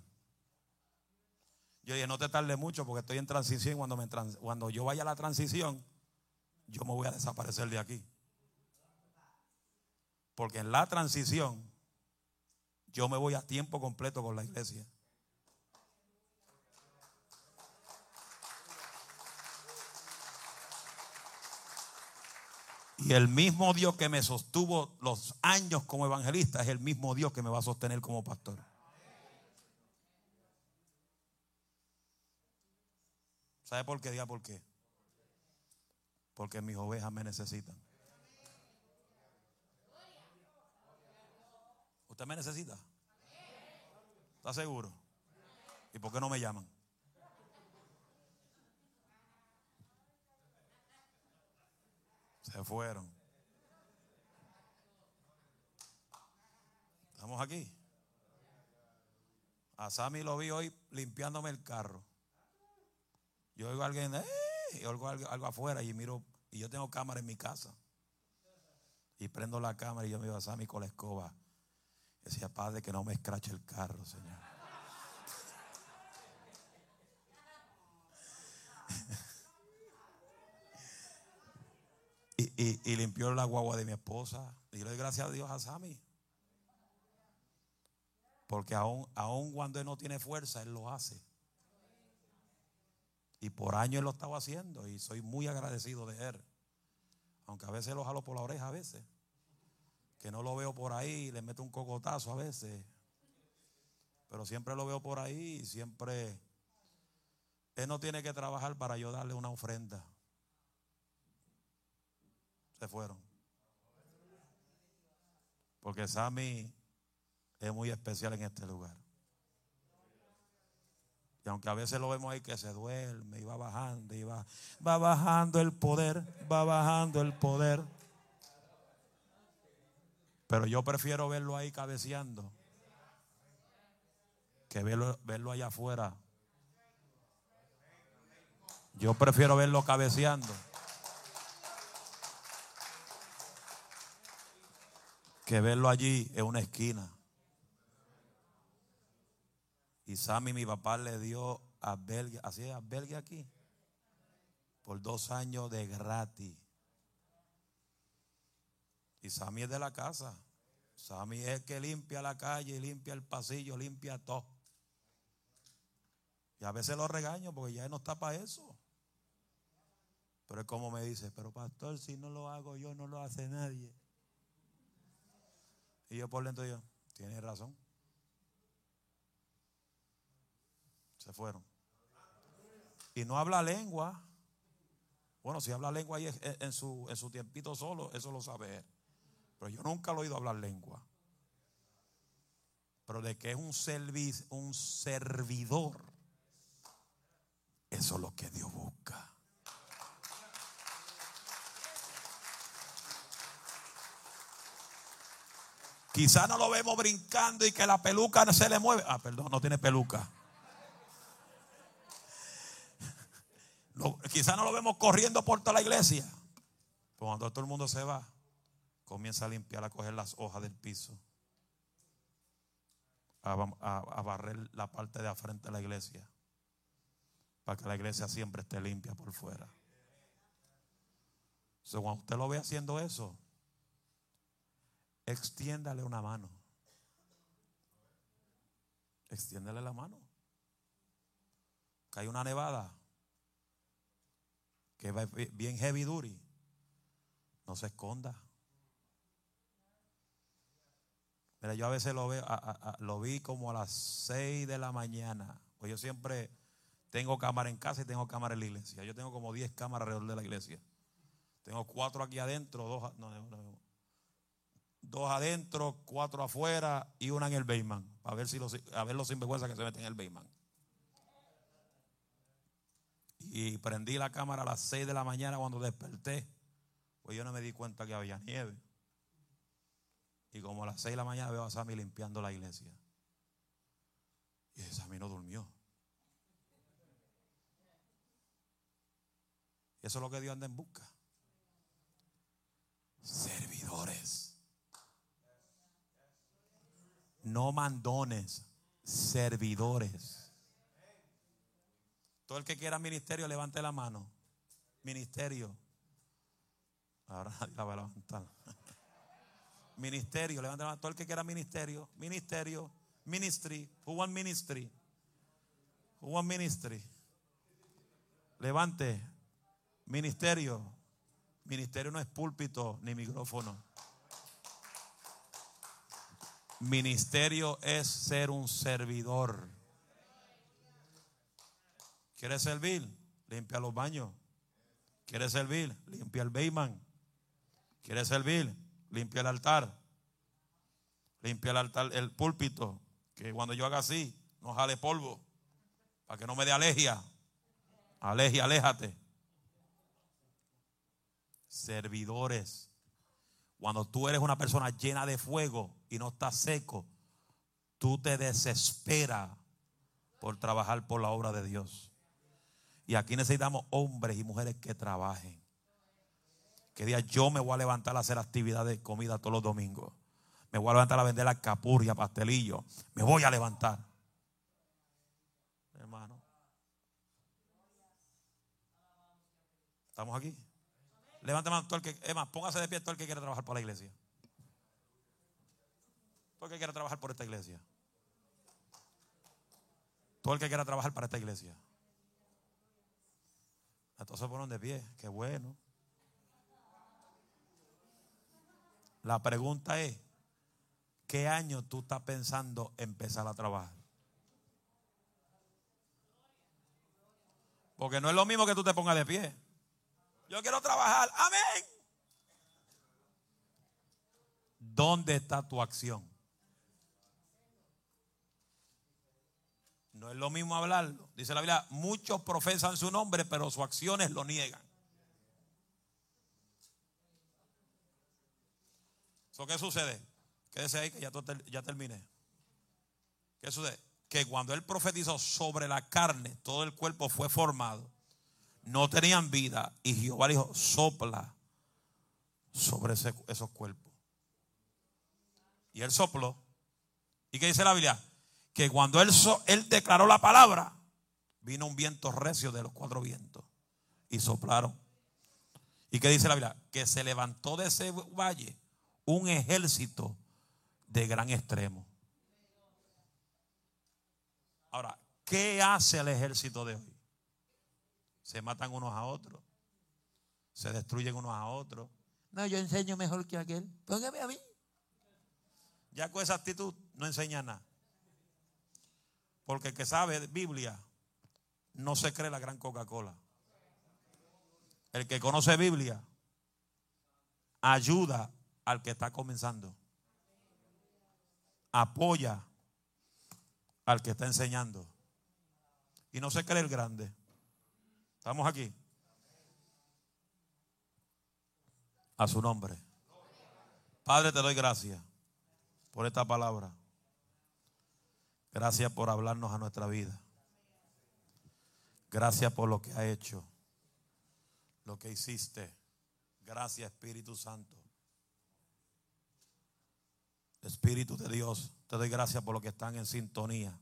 Yo dije, no te tarde mucho porque estoy en transición. Cuando, me cuando yo vaya a la transición, yo me voy a desaparecer de aquí. Porque en la transición, yo me voy a tiempo completo con la iglesia. Y el mismo Dios que me sostuvo los años como evangelista es el mismo Dios que me va a sostener como pastor. ¿Sabe por qué? Diga por qué. Porque mis ovejas me necesitan. ¿Usted me necesita? ¿Está seguro? ¿Y por qué no me llaman? Se fueron. Estamos aquí. A Sammy lo vi hoy limpiándome el carro. Yo oigo a alguien, ¡eh! y oigo algo, afuera y miro, y yo tengo cámara en mi casa. Y prendo la cámara y yo me iba a Sammy con la escoba. Y decía, Padre, que no me escrache el carro, Señor. y, limpió la guagua de mi esposa. Y le doy gracias a Dios a Sammy. Porque aún, aún cuando él no tiene fuerza, él lo hace. Y por años lo estaba haciendo y soy muy agradecido de él. Aunque a veces lo jalo por la oreja, a veces. Que no lo veo por ahí, le meto un cocotazo a veces. Pero siempre lo veo por ahí y siempre... Él no tiene que trabajar para yo darle una ofrenda. Se fueron. Porque Sammy es muy especial en este lugar. Y aunque a veces lo vemos ahí que se duerme y va bajando y va, va bajando el poder, va bajando el poder. Pero yo prefiero verlo ahí cabeceando que verlo, verlo allá afuera. Yo prefiero verlo cabeceando. Que verlo allí en una esquina. Y Sammy, mi papá, le dio a Belgia, así es, a Belgia aquí, por dos años de gratis. Y Sammy es de la casa. Sammy es el que limpia la calle, limpia el pasillo, limpia todo. Y a veces lo regaño porque ya no está para eso. Pero es como me dice, pero pastor, si no lo hago yo, no lo hace nadie. Y yo por dentro yo, tiene razón. Se fueron. Y no habla lengua. Bueno, si habla lengua ahí en su, en su tiempito solo, eso lo sabe él. Pero yo nunca lo he oído hablar lengua. Pero de que es un, un servidor, eso es lo que Dios busca. Quizá no lo vemos brincando y que la peluca se le mueve. Ah, perdón, no tiene peluca. Quizá no lo vemos corriendo por toda la iglesia. Pero cuando todo el mundo se va, comienza a limpiar, a coger las hojas del piso, a, barrer la parte de la frente de la iglesia, para que la iglesia siempre esté limpia por fuera. So, cuando usted lo ve haciendo eso, extiéndale una mano. Extiéndale la mano. Hay una nevada que va bien heavy duty. No se esconda. Mira, yo a veces lo veo, lo vi como a las 6 de la mañana. Pues yo siempre tengo cámara en casa y tengo cámara en la iglesia. Yo tengo como 10 cámaras alrededor de la iglesia. Tengo cuatro aquí adentro, dos, dos adentro, cuatro afuera y una en el Bayman. A ver si los, a ver los sinvergüenzas que se meten en el Bayman. Y prendí la cámara a las 6 de la mañana cuando desperté. Pues yo no me di cuenta que había nieve. Y como a las 6 de la mañana veo a Sammy limpiando la iglesia. Y Sammy no durmió. Eso es lo que Dios anda en busca. Servidores no mandones, servidores. Todo el que quiera ministerio, levante la mano. Ministerio. Ahora nadie la va a levantar. Ministerio, levante la mano. Todo el que quiera ministerio, ministerio, ministry. Who want ministry? Who ministry? Levante. Ministerio. Ministerio no es púlpito ni micrófono. Ministerio es ser un servidor. ¿Quieres servir? Limpia los baños. ¿Quieres servir? Limpia el Bayman. ¿Quieres servir? Limpia el altar. Limpia el altar, el púlpito. Que cuando yo haga así, no jale polvo. Para que no me dé alergia. Alergia, aléjate. Servidores. Cuando tú eres una persona llena de fuego y no estás seco, tú te desesperas por trabajar por la obra de Dios. Y aquí necesitamos hombres y mujeres que trabajen. Que digan, yo me voy a levantar a hacer actividades de comida todos los domingos. Me voy a levantar a vender la capurria, pastelillo. Me voy a levantar. Hermano. ¿Estamos aquí? Levante mano todo el que, es más, póngase de pie todo el que quiere trabajar por la iglesia. Todo el que quiera trabajar por esta iglesia. Todo el que quiera trabajar para esta iglesia. Entonces ponen de pie, qué bueno. La pregunta es, ¿qué año tú estás pensando empezar a trabajar? Porque no es lo mismo que tú te pongas de pie. Yo quiero trabajar. Amén. ¿Dónde está tu acción? No es lo mismo hablarlo. Dice la Biblia, muchos profesan su nombre, pero sus acciones lo niegan. ¿Qué sucede? Quédese ahí que ya, ya terminé. ¿Qué sucede? Que cuando él profetizó sobre la carne, todo el cuerpo fue formado no tenían vida. Y Jehová dijo, sopla sobre esos cuerpos. Y él sopló. ¿Y qué dice la Biblia? Que cuando él, él declaró la palabra, vino un viento recio de los cuatro vientos. Y soplaron. ¿Y qué dice la Biblia? Que se levantó de ese valle un ejército de gran extremo. Ahora, ¿qué hace el ejército de hoy? Se matan unos a otros. Se destruyen unos a otros. No, yo enseño mejor que aquel. Póngame a mí. Ya con esa actitud no enseña nada. Porque el que sabe Biblia no se cree la gran Coca-Cola. El que conoce Biblia ayuda al que está comenzando. Apoya al que está enseñando. Y no se cree el grande. Estamos aquí. A su nombre. Padre, te doy gracias por esta palabra. Gracias por hablarnos a nuestra vida. Gracias por lo que ha hecho, lo que hiciste. Gracias Espíritu Santo. Espíritu de Dios, te doy gracias por lo que están en sintonía.